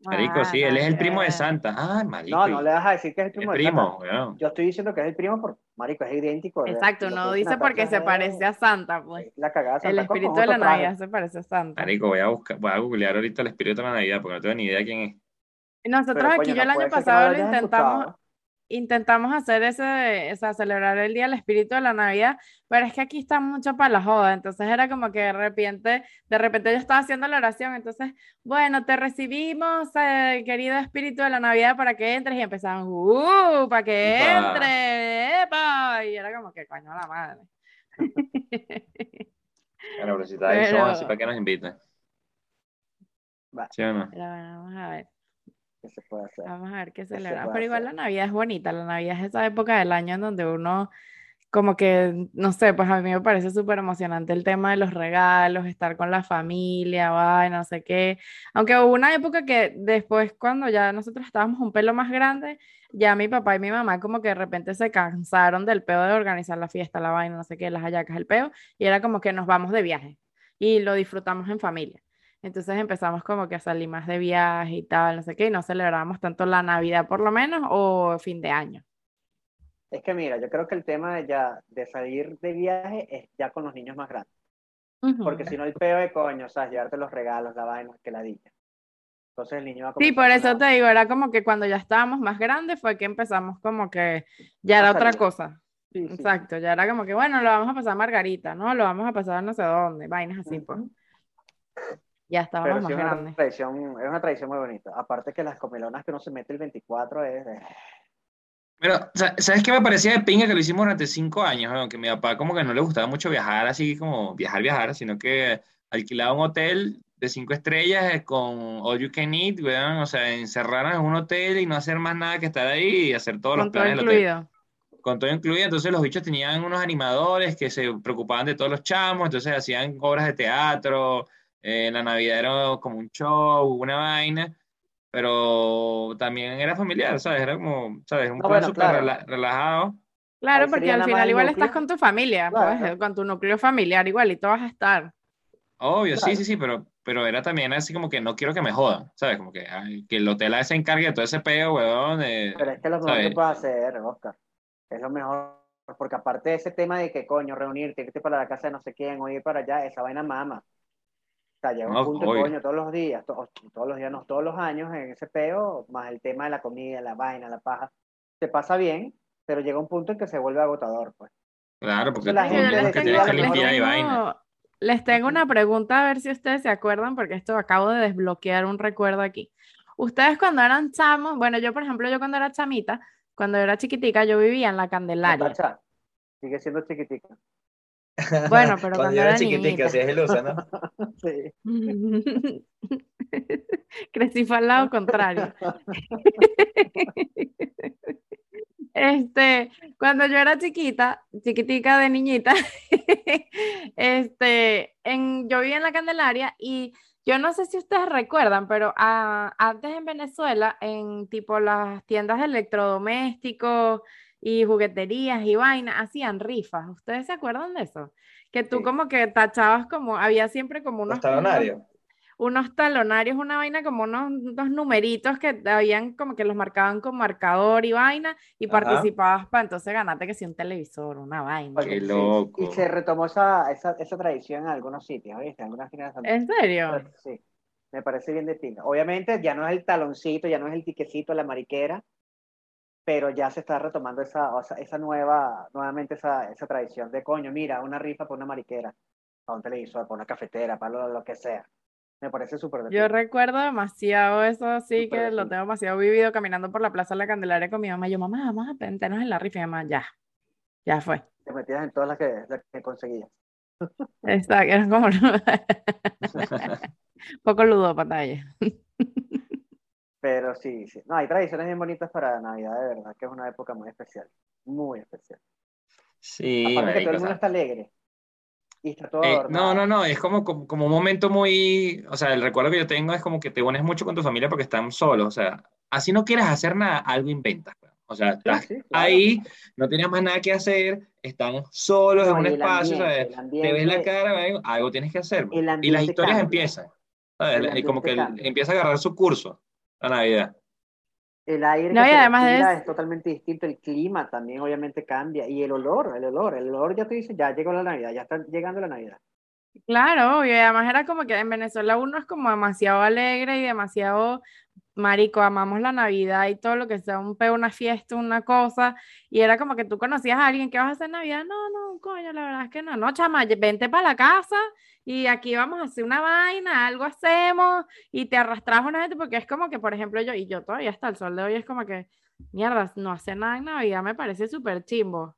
B: Marico,
A: Ah,
B: sí, él es el primo de Santa. Ah, marico.
C: No, no le vas a decir que es el
B: el
C: primo de Santa.
B: primo, weón.
C: Yo estoy diciendo que es el primo porque, marico, es idéntico.
A: Exacto, no dice porque se parece a Santa, pues.
C: es La cagada
A: El
C: Santa Claus
A: espíritu de la. Navidad se parece a Santa.
B: Marico, voy a buscar, voy a googlear ahorita el espíritu de la Navidad porque no tengo ni idea quién es.
A: Nosotros
C: Pero,
A: aquí,
C: coño,
A: yo
C: no
A: el año pasado
C: lo
A: intentamos,
C: escuchado.
A: Intentamos hacer ese, o sea, celebrar el día del espíritu de la Navidad, pero es que aquí está mucho para la joda, entonces era como que de repente, de repente yo estaba haciendo la oración, entonces, bueno, te recibimos, eh, querido espíritu de la Navidad, para que entres, y empezaban, uh, para que entre, epa, y era como que coño la madre. [laughs]
B: Bueno, pero si está ahí,
A: Pero-
B: así para que nos inviten.
C: Va.
B: ¿Sí o no?
A: Pero bueno, vamos a ver.
C: ¿Qué se puede hacer?
A: Vamos a ver qué
C: se
A: celebran. Pero igual
C: hacer?
A: la Navidad es bonita. La Navidad es esa época del año en donde uno, como que, no sé, pues a mí me parece súper emocionante el tema de los regalos, estar con la familia, vaina, no sé qué. Aunque hubo una época que después, cuando ya nosotros estábamos un pelo más grande, ya mi papá y mi mamá como que de repente se cansaron del peo de organizar la fiesta, la vaina, no sé qué, las hallacas, el peo, y era como que nos vamos de viaje y lo disfrutamos en familia. Entonces empezamos como que a salir más de viaje y tal, no sé qué, y no celebrábamos tanto la Navidad por lo menos o fin de año.
C: Es que mira, yo creo que el tema de ya de salir de viaje es ya con los niños más grandes. Porque si no, el peo de coño, o sea, llevarte los regalos, la vaina, que la dicha. Entonces el niño va a
A: Sí, por eso te digo, era como que cuando ya estábamos más grandes fue que empezamos como que ya era otra cosa.
C: Sí, sí,
A: Exacto, ya era como que bueno, lo vamos a pasar a Margarita, ¿no? Lo vamos a pasar a no sé dónde, vainas así, pues. Ya
C: Pero
A: estábamos
C: sí
A: más
C: es una tradición, es una tradición muy bonita. Aparte que las comelonas que uno se mete el 24 es...
B: Pero, sa- ¿sabes qué me parecía de pinga que lo hicimos durante cinco años? weón? Que mi papá como que no le gustaba mucho viajar, así como viajar, viajar, sino que alquilaba un hotel de cinco estrellas eh, con all you can eat, weón, o sea, encerrarnos en un hotel y no hacer más nada que estar ahí y hacer todos los
A: Con todo
B: planes del hotel.
A: incluido.
B: Con todo incluido, entonces los bichos tenían unos animadores que se preocupaban de todos los chamos, entonces hacían obras de teatro, eh, la Navidad era como un show, una vaina, pero también era familiar, ¿sabes? Era como, ¿sabes? Un
C: No,
B: plan
C: bueno,
B: súper
C: claro.
B: rela- relajado.
A: Claro,
C: Ahí
A: porque al final igual
C: núcleo.
A: estás con tu familia,
C: Claro.
A: pues, con tu núcleo familiar igualito vas a estar.
B: Obvio, sí,
C: Claro.
B: sí, sí, pero, pero era también así como que no quiero que me jodan, ¿sabes? Como que, ay, que el hotel se encargue de todo ese peo, weón. de-
C: Pero es que lo mejor
B: ¿sabes?
C: que puedes hacer, Oscar, es lo mejor, porque aparte de ese tema de que coño, reunirte, irte para la casa de no sé quién, o ir para allá, esa vaina mama. O sea, llega un
B: No,
C: punto de
B: obvio.
C: coño todos los días, to- todos los días, no, todos los años en ese peo, más el tema de la comida, la vaina, la paja, te pasa bien, pero llega un punto en que se vuelve agotador, pues.
B: Claro, porque
C: La
B: tú
C: gente
A: les
B: que tienes que limpiar y vaina.
A: les tengo una pregunta a ver si ustedes se acuerdan, porque esto acabo de desbloquear un recuerdo aquí. Ustedes cuando eran chamos, bueno, yo por ejemplo, yo cuando era chamita, cuando yo era chiquitica, yo vivía en la Candelaria.
C: Sigue siendo chiquitica.
A: Bueno, [laughs] pero
B: Cuando
A: cuando
B: yo era
A: era
B: chiquitica, es ilusa, ¿no? [laughs]
C: Sí. [laughs]
A: Crecí fue al lado contrario. Este, cuando yo era chiquita, chiquitica de niñita, este, en, yo vivía en la Candelaria y yo no sé si ustedes recuerdan, pero ah, antes en Venezuela, en tipo las tiendas de electrodomésticos y jugueterías y vainas, hacían rifas. ¿Ustedes se acuerdan de eso? Que tú
C: Sí.
A: como que tachabas como, había siempre como unos,
B: Los talonarios.
A: unos- unos talonarios, una vaina como unos, unos numeritos que habían como que los marcaban con marcador y vaina y
B: Ajá.
A: participabas para entonces ganarte que si un televisor, una vaina.
B: Qué
C: Sí.
B: loco.
C: Y se retomó esa, esa, esa tradición en algunos sitios, ¿viste? En algunas tiendas también.
A: ¿En serio?
C: Sí, me parece bien de pinga. Obviamente ya no es el taloncito, ya no es el tiquecito, la mariquera, pero ya se está retomando esa, o sea, esa nueva, nuevamente esa, esa tradición de coño, mira, una rifa por una mariquera, para un televisor, para una cafetera, para lo, lo que sea. Me parece súper
A: Yo recuerdo demasiado eso, así
C: Súper
A: que lo tengo demasiado vivido caminando por la Plaza de la Candelaria con mi mamá. Yo, mamá, vamos a meternos en la rifa. Y mamá, ya, ya fue.
C: Te metías en todas las que, las que conseguías.
A: Está, era como [laughs] [laughs] poco ludo pantalla.
C: Pero sí, sí. No, hay tradiciones bien bonitas para Navidad, de verdad, que es una época muy especial. Muy especial.
B: Sí,
C: Aparte que todo el
B: o
C: mundo
B: sea,
C: está alegre. Y está todo
B: Eh, no, no, no, es como, como, como un momento muy, o sea, el recuerdo que yo tengo es como que te unes mucho con tu familia porque están solos, o sea, así no quieras hacer nada, algo inventas, o sea, estás
C: sí, claro.
B: ahí, no tienes más nada que hacer, están solos en
C: No,
B: un
C: y el
B: espacio,
C: ambiente,
B: ¿sabes?
C: el
B: Te ves la
C: ambiente-
B: cara, algo tienes que hacer, y las
C: ambiente
B: historias
C: cambia.
B: empiezan, ¿sabes? Y como que
C: ambiente cambia.
B: empieza a agarrar su curso la Navidad.
C: El aire
A: No,
C: que
A: y además de
C: es totalmente distinto, el clima también obviamente cambia, y el olor, el olor, el olor ya te dice, ya llegó la Navidad, ya está llegando la Navidad.
A: Claro, y además era como que en Venezuela uno es como demasiado alegre y demasiado marico, amamos la Navidad y todo lo que sea un peo, una fiesta, una cosa, y era como que tú conocías a alguien que vas a hacer Navidad, no, no, coño, la verdad es que no, no, chama, vente para la casa y aquí vamos a hacer una vaina, algo hacemos y te arrastras una vez porque es como que, por ejemplo, yo, y yo todavía hasta el sol de hoy es como que, mierda, no hacer nada en Navidad me parece súper chimbo,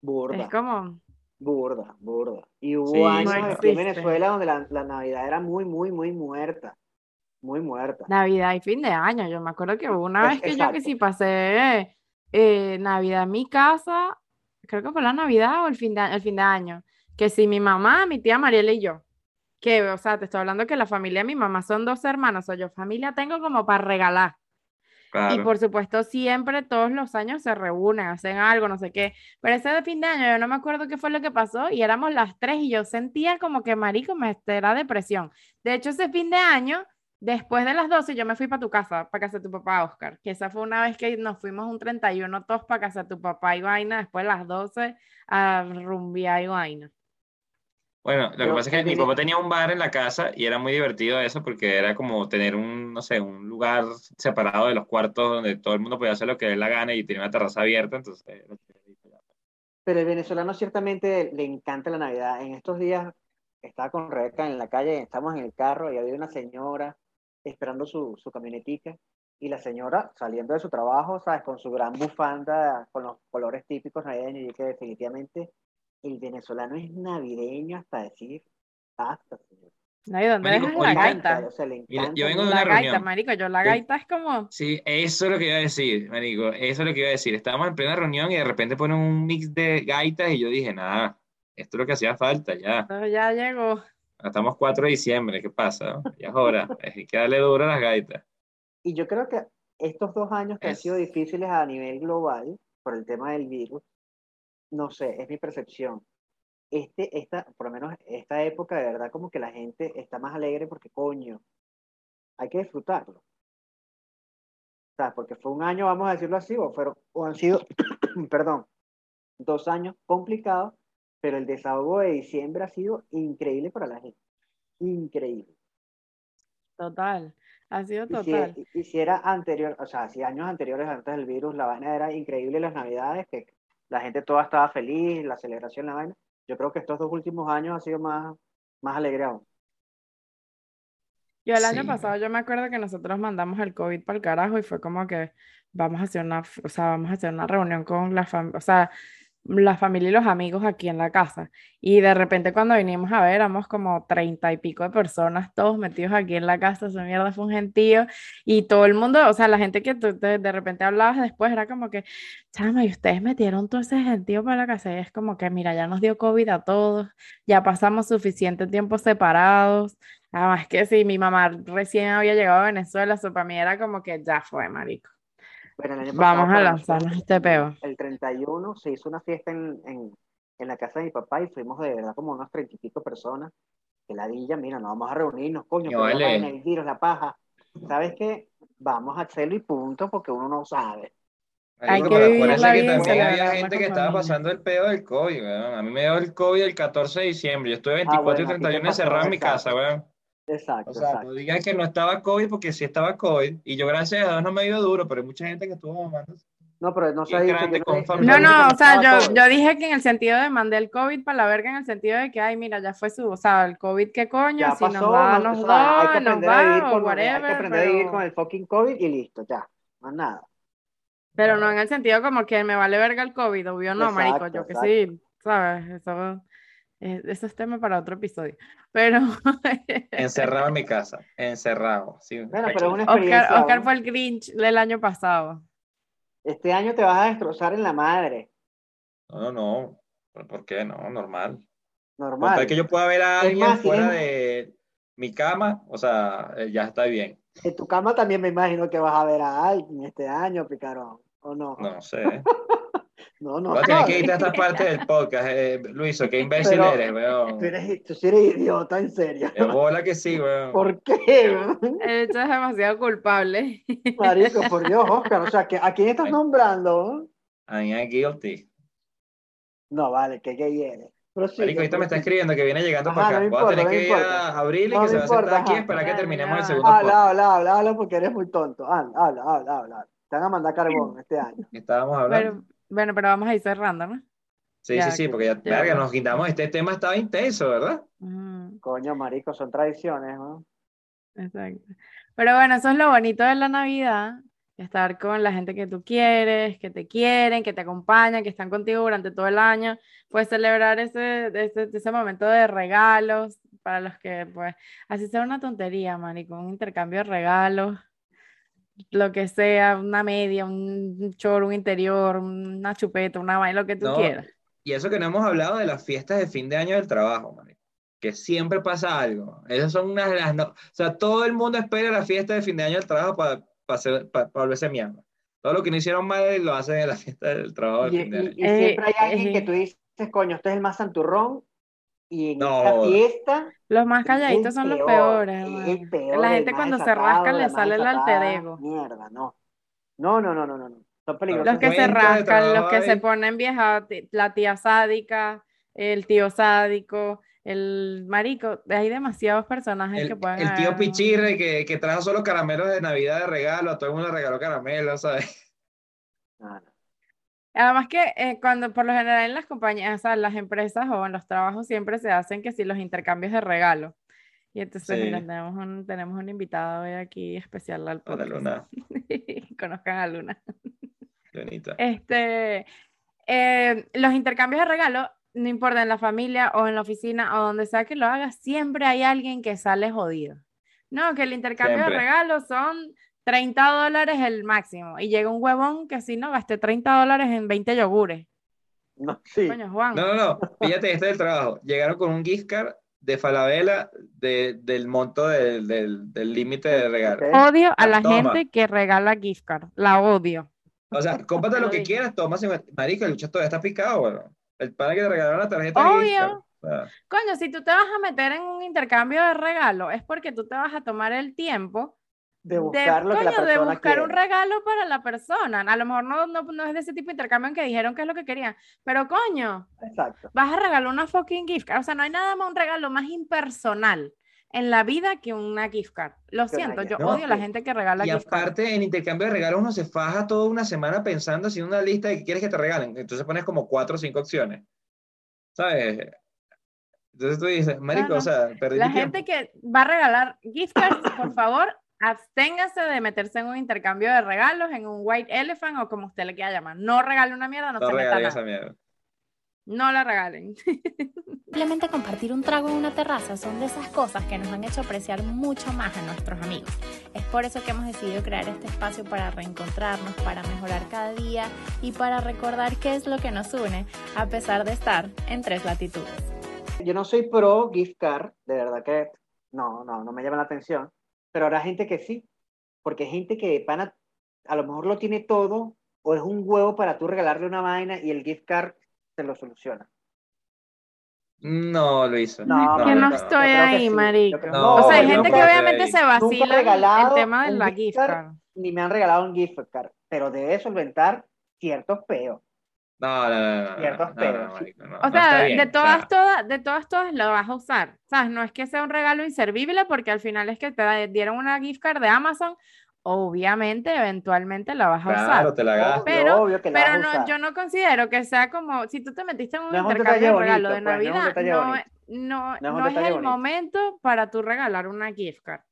C: Burda,
A: es como...
C: burda, burda. Y hubo
B: Sí,
C: años aquí en Venezuela donde la, la Navidad era muy, muy, muy muerta, muy muerta.
A: Navidad y fin de año. Yo me acuerdo que hubo una
C: Es-
A: vez que yo que sí pasé eh, Navidad en mi casa, creo que fue la Navidad o el fin de, el fin de año, que sí, mi mamá, mi tía Mariela y yo, que, o sea, te estoy hablando que la familia de mi mamá son dos hermanos, o yo familia tengo como para regalar. Y por supuesto, siempre, todos los años se reúnen, hacen algo, no sé qué. Pero ese de fin de año, yo no me acuerdo qué fue lo que pasó y éramos las tres y yo sentía como que, marico, me era depresión. De hecho, ese fin de año, después de las 12, yo me fui para tu casa, para casa de tu papá, Oscar. Que esa fue una vez que nos fuimos un 31 todos para casa de tu papá y vaina, después de las 12 a rumbear y vaina.
B: Bueno, lo que pasa es que mi papá tenía un bar en la casa y era muy divertido eso porque era como tener un, no sé, un lugar separado de los cuartos donde todo el mundo podía hacer lo que dé la gana y tenía una terraza abierta, entonces...
C: Pero el venezolano ciertamente le encanta la Navidad. En estos días estaba con Rebeca en la calle, estamos en el carro y había una señora esperando su, su camionetica y la señora saliendo de su trabajo, ¿sabes? Con su gran bufanda, con los colores típicos navideños y que definitivamente el venezolano es navideño hasta decir basta, señor.
A: ¿No? ¿Y dónde
B: Marico,
A: la gaita?
C: O sea, le
B: Mira,
C: encanta
B: yo vengo de una
A: La gaita,
B: reunión.
A: marico, yo la gaita es como...
B: Sí, eso es lo que iba a decir, marico, eso es lo que iba a decir. Estábamos en plena reunión y de repente ponen un mix de gaitas y yo dije, nada, esto es lo que hacía falta, ya.
A: "Esto ya llegó.
B: Estamos 4 de diciembre, ¿qué pasa? Ya es hora, [laughs] hay que darle duro a las gaitas.
C: Y yo creo que estos dos años que han
B: Es-
C: sido difíciles a nivel global por el tema del virus, no sé, es mi percepción. Este, esta, por lo menos esta época, de verdad, como que la gente está más alegre porque, coño, hay que disfrutarlo. O sea, porque fue un año, vamos a decirlo así, o, fueron, o han sido, [coughs] perdón, dos años complicados, pero el desahogo de diciembre ha sido increíble para la gente. Increíble.
A: Total. Ha sido
C: Y si,
A: total.
C: y- y si era anterior, o sea, si años anteriores antes del virus, la vaina era increíble las navidades, que la gente toda estaba feliz, la celebración, la vaina. Yo creo que estos dos últimos años ha sido más, más alegre aún.
A: Yo el año pasado, yo me acuerdo que nosotros mandamos el COVID para el carajo y fue como que vamos a hacer una, o sea, vamos a hacer una reunión con la familia, o sea, la familia y los amigos aquí en la casa. Y de repente cuando vinimos a ver, éramos como treinta y pico de personas, todos metidos aquí en la casa, esa mierda fue un gentío. Y todo el mundo, o sea, la gente que tú de, de repente hablabas después era como que, chama, y ustedes metieron todo ese gentío para la casa. Y es como que, mira, ya nos dio COVID a todos, ya pasamos suficiente tiempo separados. Además que sí, mi mamá recién había llegado a Venezuela, eso para mí era como que ya fue, marico.
C: Bueno, el año
A: Vamos
C: pasado
A: a lanzarnos este peo.
C: El 31 se hizo una fiesta en, en, en la casa de mi papá y fuimos de verdad como unos treinta y pico personas. Que la villa, mira, no vamos a reunirnos, coño,
B: No,
C: pero
B: vale.
C: vayan a ir, la paja. ¿Sabes qué? Vamos a hacerlo y punto, porque uno no sabe.
A: Hay
B: Marico,
A: que
B: pero
A: vivir la
B: que también había gente que estaba pasando el pedo del COVID, weón. A mí me dio el COVID el 14 de diciembre. Yo estuve 24
C: Ah, bueno,
B: y
C: a ti te
B: 31
C: pasó,
B: encerrado en mi casa, weón.
C: Exacto,
B: O sea,
C: exacto.
B: no digan que no estaba COVID porque sí estaba COVID. Y yo, gracias a Dios, no me dio duro, pero hay mucha gente que estuvo mamando.
C: No, pero no
B: con
C: no,
B: familia.
A: No, o sea, yo, yo dije que en el sentido de mandé el COVID para la verga, en el sentido de que, ay, mira, ya fue su, o sea, el COVID, ¿qué coño?
C: Ya
A: Si nos
C: pasó,
A: da,
C: no,
A: nos
C: o sea,
A: nos va, o
C: con, hay que
A: whatever,
C: aprender a vivir con
A: pero,
C: el fucking COVID y listo, ya, más nada.
A: pero no en el sentido como que me vale verga el COVID, obvio no, marico,
C: Exacto,
A: yo que
C: exacto.
A: sí, ¿sabes? Eso, eh, eso es tema para otro episodio. Pero [laughs]
B: Encerrado en mi casa. Encerrado. Sí,
C: Bueno, pero una
A: Oscar,
C: experiencia.
A: Oscar fue el Grinch del año pasado.
C: Este año te vas a destrozar en la madre,
B: No, no, no. ¿Por qué? No, normal.
C: Normal.
B: que yo pueda ver a alguien
C: más, si
B: fuera
C: eres-
B: de mi cama, o sea, eh, ya está bien.
C: En tu cama también me imagino que vas a ver a alguien este año, picarón, ¿o no?
B: No sé. [laughs]
C: No, no.
B: Voy a tener que
C: sabes.
B: editar esta parte del podcast, eh, Luiso. Qué imbécil
C: Pero-
B: eres, weón.
C: Tú eres, tú sí eres idiota, en serio.
B: De bola que sí, weón.
C: ¿Por qué? weón?
A: Hecho es demasiado culpable.
C: Marico, por Dios, Oscar. O sea, que, ¿a quién estás nombrando?
B: I am guilty.
C: No, vale, que gay eres.
B: Marico, ahorita me está escribiendo que viene llegando
C: Ajá,
B: para acá.
C: no me
B: Voy a
C: importa,
B: tener
C: no
B: que ir
C: importa.
B: a abrirle
C: No
B: que se va a sentar
C: importa,
B: aquí esperar que terminemos el segundo podcast.
C: Habla, habla, habla, habla, porque eres muy tonto. Habla, habla, habla, habla. Te van a mandar carbón [laughs] este año.
B: ¿Qué estábamos hablando?
A: Pero, bueno, pero vamos a ir cerrando, ¿no?
B: sí,
A: ya,
B: sí, sí,
A: que-
B: porque ya,
A: ya,
B: verga,
A: pues.
B: nos quitamos. Este tema estaba intenso, ¿verdad?
C: Coño, marico, son tradiciones, ¿no?
A: exacto. Pero bueno, eso es lo bonito de la Navidad, estar con la gente que tú quieres, que te quieren, que te acompañan, que están contigo durante todo el año. Puedes celebrar ese, ese, ese momento de regalos para los que, pues, así sea una tontería, marico, un intercambio de regalos, lo que sea, una media, un choro, un interior, una chupeta, una vaina, lo que tú
B: No,
A: quieras.
B: Y eso que no hemos hablado de las fiestas de fin de año del trabajo. Que siempre pasa algo. Esas son unas de las... No... O sea, todo el mundo espera la fiesta de fin de año del trabajo para volverse mierda. Todo lo que no hicieron mal lo hacen en la fiesta del trabajo de
C: Y,
B: fin de año.
C: y- y
A: Eh,
C: siempre hay alguien
A: eh.
C: que tú dices, coño, este es el más santurrón. Y en
B: No,
C: esta fiesta,
A: Los más calladitos son los
C: peor,
A: peores,
C: el peor,
A: La gente cuando se rasca le sale el alter ego.
C: Mierda, no. No, no, no, no, no. no. Son peligrosos.
A: Los que se rascan, los que se ponen vieja, la tía sádica, el tío sádico, el marico. Hay demasiados personajes que
B: El,
A: pueden
B: el tío
A: haber.
B: Pichirre que, que trajo solo caramelos de Navidad de regalo, a todo el mundo le regaló caramelos, ¿sabes?
C: No, no.
A: Además que eh, cuando por lo general en las compañías, o sea, en las empresas o en los trabajos siempre se hacen que si los intercambios de regalo. Y entonces,
B: Sí.
A: mira, tenemos un, tenemos un invitado hoy aquí especial al
B: Hola,
A: podcast.
B: Luna. [laughs]
A: Conozcan a Luna.
B: Lunita.
A: Este, eh, los intercambios de regalos, no importa en la familia o en la oficina o donde sea que lo hagas, siempre hay alguien que sale jodido. No, que el intercambio de
B: Siempre.
A: regalos son 30 dólares el máximo. Y llega un huevón que si no gasté 30 dólares en 20 yogures.
C: No, sí.
A: Coño, Juan.
B: No, no, no. Fíjate, este es el trabajo. Llegaron con un gift card de Falabella de- del monto del del- del límite de regalo.
C: Ok.
A: Odio a la
B: Toma.
A: gente que regala gift card. La odio.
B: O sea, cómprate lo que quieras, toma. Marico, el todavía está picado, bueno. El pana que te regalaron la tarjeta de gift
A: Obvio.
B: card.
A: Coño, si tú te vas a meter en un intercambio de regalo, es porque tú te vas a tomar el tiempo
C: De buscar lo que la
A: coño, de
C: persona
A: buscar un
C: quiere.
A: regalo para la persona. A lo mejor no, no, no es de ese tipo de intercambio en que dijeron que es lo que querían, pero coño,
C: Exacto.
A: vas a regalar una fucking gift card. O sea, no hay nada más un regalo más impersonal en la vida que una gift card. Lo
C: Que
A: siento, yo
C: card.
A: odio a la
C: Sí.
A: gente que regala
B: Y
A: gift card.
B: aparte, en intercambio de regalos, uno se faja toda una semana pensando haciendo una lista de qué quieres que te regalen. Entonces pones como cuatro o cinco opciones. ¿Sabes? Entonces tú dices, marico, o sea, perdí
A: La
B: mi tiempo.
A: gente que va a regalar gift cards, por favor, absténgase de meterse en un intercambio de regalos, en un white elephant o como usted le quiera llamar. No regale una mierda, no,
B: No
A: se meta
B: regalen
A: nada.
B: esa mierda.
A: No la regalen. [laughs]
D: Simplemente compartir un trago en una terraza son de esas cosas que nos han hecho apreciar mucho más a nuestros amigos. Es por eso que hemos decidido crear este espacio para reencontrarnos, para mejorar cada día y para recordar qué es lo que nos une a pesar de estar en tres latitudes.
C: Yo no soy pro gift card, de verdad que no, no, no me llama la atención, pero habrá gente que sí, porque hay gente que pana, a lo mejor lo tiene todo o es un huevo para tú regalarle una vaina y el gift card te lo soluciona.
B: No, lo hizo.
C: No,
A: no
C: yo
A: estoy ahí,
C: sí,
A: marico.
B: No,
A: o sea, hay gente
B: no
A: que obviamente se vacila el- tema de la
C: gift
A: gift
C: card.
A: card.
C: Ni me han regalado un gift card, pero debe solventar ciertos peos.
B: No, no, no, no,
C: Ciertos pedos,
A: O sea, de todas, todas, de todas, todas lo vas a usar. ¿Sabes? No es que sea un regalo inservible porque al final es que te dieron una gift card de Amazon. Obviamente, eventualmente la vas a usar.
B: Claro, te la gastas.
A: Pero-
C: obvio que la
A: Pero
C: vas a
A: no, yo no considero que sea como si tú te metiste en un
C: No es un
A: intercambio de regalo
C: bonito,
A: de
C: pues, no es
A: Navidad, no, no,
C: No es
A: el
C: bonito.
A: momento para tú regalar una gift card.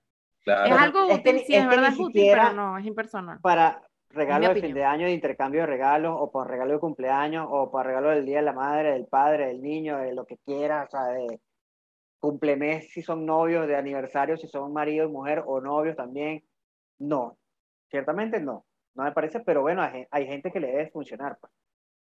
B: Claro.
A: Es algo
C: es que
A: útil, sí,
C: es
A: es
C: que
A: verdad es útil,
C: siquiera-
A: pero no, es impersonal.
C: para regalo de fin de año, de intercambio de regalos, o para regalo de cumpleaños, o para regalo del día de la madre, del padre, del niño, de lo que quieras, o sea, de cumplemes si son novios, de aniversario si son marido y mujer, o novios también. No, ciertamente no, no me parece, pero bueno, hay, hay gente que le debe funcionar. pues.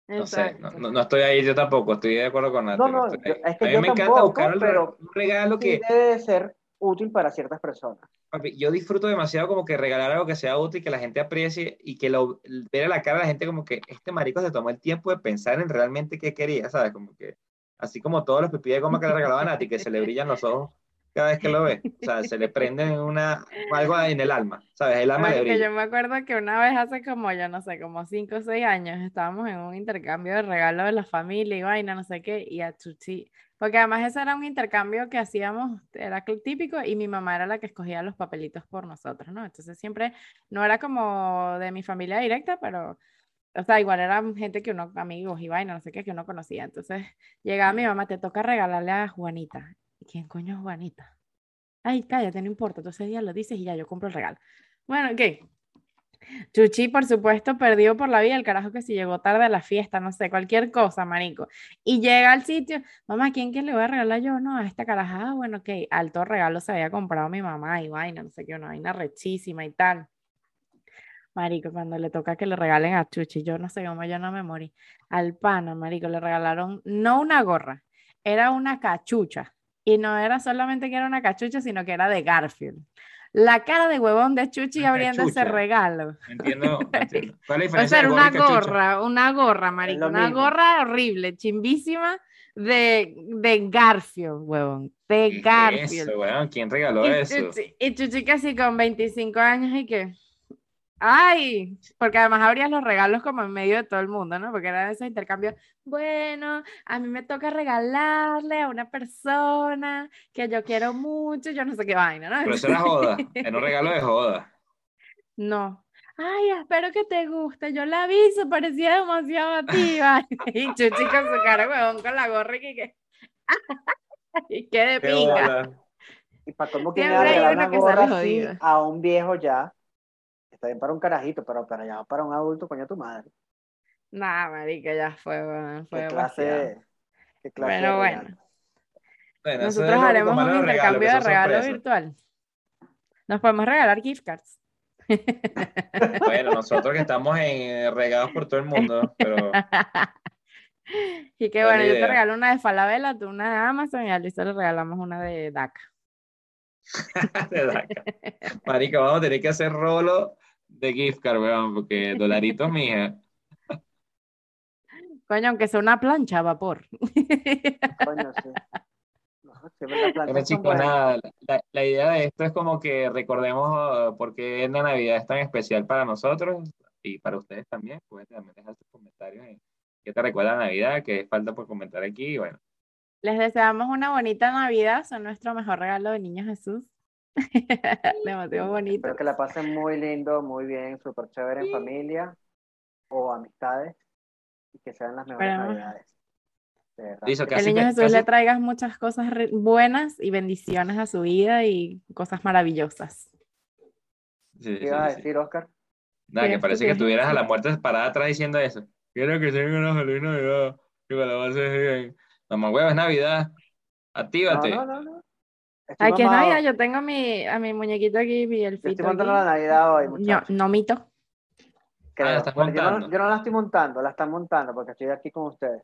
B: No sé, no, no- no estoy ahí yo tampoco, estoy de acuerdo con Nati.
C: No, no, es que
B: a mí
C: yo
B: me encanta
C: tampoco,
B: buscar un, regalo
C: Sí
B: que,
C: debe de ser útil para ciertas personas.
B: Papi, yo disfruto demasiado como que regalar algo que sea útil, que la gente aprecie y que lo ver a la cara de la gente como que este marico se tomó el tiempo de pensar en realmente qué quería, ¿sabes? Como que, así como todos los pipí de goma que le regalaban a Nati, que se le brillan los ojos cada vez que lo ve, o sea, se le prende una, algo en el alma, ¿sabes? El alma le
A: yo me acuerdo que una vez hace como, yo no sé, como 5 o 6 años, estábamos en un intercambio de regalos de la familia y vaina, no sé qué, y a Chuchi, porque además ese era un intercambio que hacíamos, era típico, y mi mamá era la que escogía los papelitos por nosotros, ¿no? Entonces siempre, no era como de mi familia directa, pero, o sea, igual eran gente que uno, amigos y vaina, no sé qué, que uno conocía. Entonces llegaba mi mamá, te toca regalarle a Juanita. ¿Y quién coño es Juanita? Ay, cállate, no importa, tú ese día lo dices y ya yo compro el regalo. Bueno, ¿qué? Chuchi, por supuesto, perdido por la vida, el carajo que si llegó tarde a la fiesta, no sé, cualquier cosa, marico. Y llega al sitio, mamá, ¿quién que le voy a regalar yo? No, a esta caraja, ah, bueno, ok, alto regalo se había comprado mi mamá y vaina, no sé qué, una vaina rechísima y tal. Marico, cuando le toca que le regalen a Chuchi, yo no sé cómo yo no me morí. Al pana, marico, le regalaron no una gorra, era una cachucha. Y no era solamente que era una cachucha, sino que era de Garfield. La cara de huevón de Chuchi abriendo ese regalo.
B: Entiendo, [laughs] entiendo. ¿Cuál es la
A: O sea, era una
B: gorra
A: una gorra, marico, una
C: mismo.
A: gorra horrible, chimbísima de, de Garfield, huevón,
B: ¿Qué
A: de Garfield.
B: eso, weón? ¿Quién regaló
A: Y
B: eso?
A: Y Chuchi casi con 25 años y que, ay, porque además abrías los regalos como en medio de todo el mundo, ¿no? Porque eran esos intercambios, bueno, a mí me toca regalarle a una persona que yo quiero mucho, yo no sé qué vaina, ¿no?
B: Pero eso era joda, era un regalo de [laughs] joda.
A: No. Ay, espero que te guste. Yo la vi, se parecía demasiado a ti. [laughs] Y Chuchi con su cara, huevón, con la gorra y que, que... [laughs] y qué de
B: Qué
A: pinga.
B: bola.
C: Y para cómo que
A: que
C: así a un viejo ya. Está bien para un carajito, pero para ya para un adulto, coño tu madre.
A: Nah, marica, ya fue, weón, fue
C: Qué clase, qué clase
A: Bueno,
C: de
A: bueno.
B: Bueno,
A: Nosotros haremos un intercambio de regalo virtual. Nos podemos regalar gift cards. [laughs]
B: Bueno, nosotros que estamos en, regados por todo el mundo, pero [laughs]
A: Y que bueno, yo te regalo una de Falabella, tú una de Amazon y a Luisa le regalamos una de DACA. [laughs]
B: de Daca. Marica, vamos a tener que hacer rolo de gift card, weón, porque dolaritos, mija.
A: Coño, aunque sea una plancha a vapor.
C: Coño, sí. Son
B: chicos, nada, la, la idea de esto es como que recordemos uh, por qué la Navidad es tan especial para nosotros y para ustedes también. Pueden también dejar sus comentarios en qué te recuerda la Navidad, qué falta por comentar aquí. y Bueno,
A: Les deseamos una bonita Navidad, son nuestro mejor regalo de Niño Jesús. [laughs] Demasiado bonito.
C: Espero que la pasen muy lindo, muy bien, súper chévere en familia o amistades y que sean las mejores
A: Esperamos.
C: navidades.
B: Listo,
A: Que el niño
B: me-
A: Jesús
B: casi-
A: le traigas muchas cosas buenas y bendiciones a su vida y cosas maravillosas.
B: Sí,
C: ¿Qué
B: sí,
C: ibas a
B: sí.
C: decir, Oscar?
B: Nada, que parece que estuvieras a la
A: sí.
B: muerte parada atrás diciendo eso. Quiero que tengan una feliz Navidad. Que la pases bien. Mamá huevo, es Navidad.
C: No,
B: Actívate.
C: no, no, no. Estoy
A: Ay, que es
C: mamado.
A: Navidad, yo tengo a mi, a mi muñequito aquí, mi
C: Yo
A: elfito
C: estoy montando
A: aquí.
C: la Navidad hoy,
A: Yo,
C: muchachos.
A: no mito.
C: creo.
B: la estás
C: Bueno, yo, no, yo la estoy montando, la están montando porque estoy aquí con ustedes.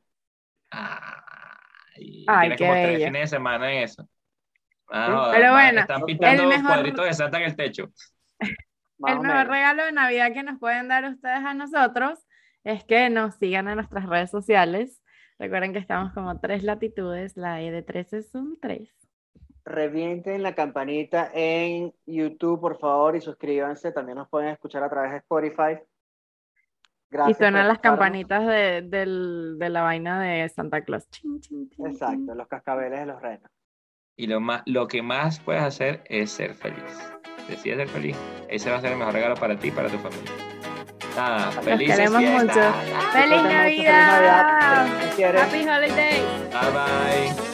B: Ay,
A: Ay,
B: tienes
A: qué
B: como tres fines de semana en eso. Ah,
A: pero bueno,
B: están pintando
A: mejor-
B: cuadritos de Santa en el techo.
C: Más
A: El mejor
C: menos.
A: regalo de Navidad que nos pueden dar ustedes a nosotros es que nos sigan en nuestras redes sociales. Recuerden que estamos como tres latitudes, la E de 3 es un 3.
C: Revienten la campanita en YouTube, por favor, y suscríbanse. También nos pueden escuchar a través de Spotify.
A: Y
C: Gracias.
A: suenan
C: por
A: las campanitas de, del- de la vaina de Santa Claus. Chin, chin, chin,
C: Exacto,
A: chin.
C: los cascabeles de los renos.
B: Y lo, más, lo que más puedes hacer es ser feliz. Decides ser feliz. Ese va a ser el mejor regalo para ti y para tu familia. Nada,
C: Los
B: felices
A: queremos mucho. ¡Feliz Navidad!
C: Feliz Navidad.
A: ¡Happy Holidays!
B: Bye bye.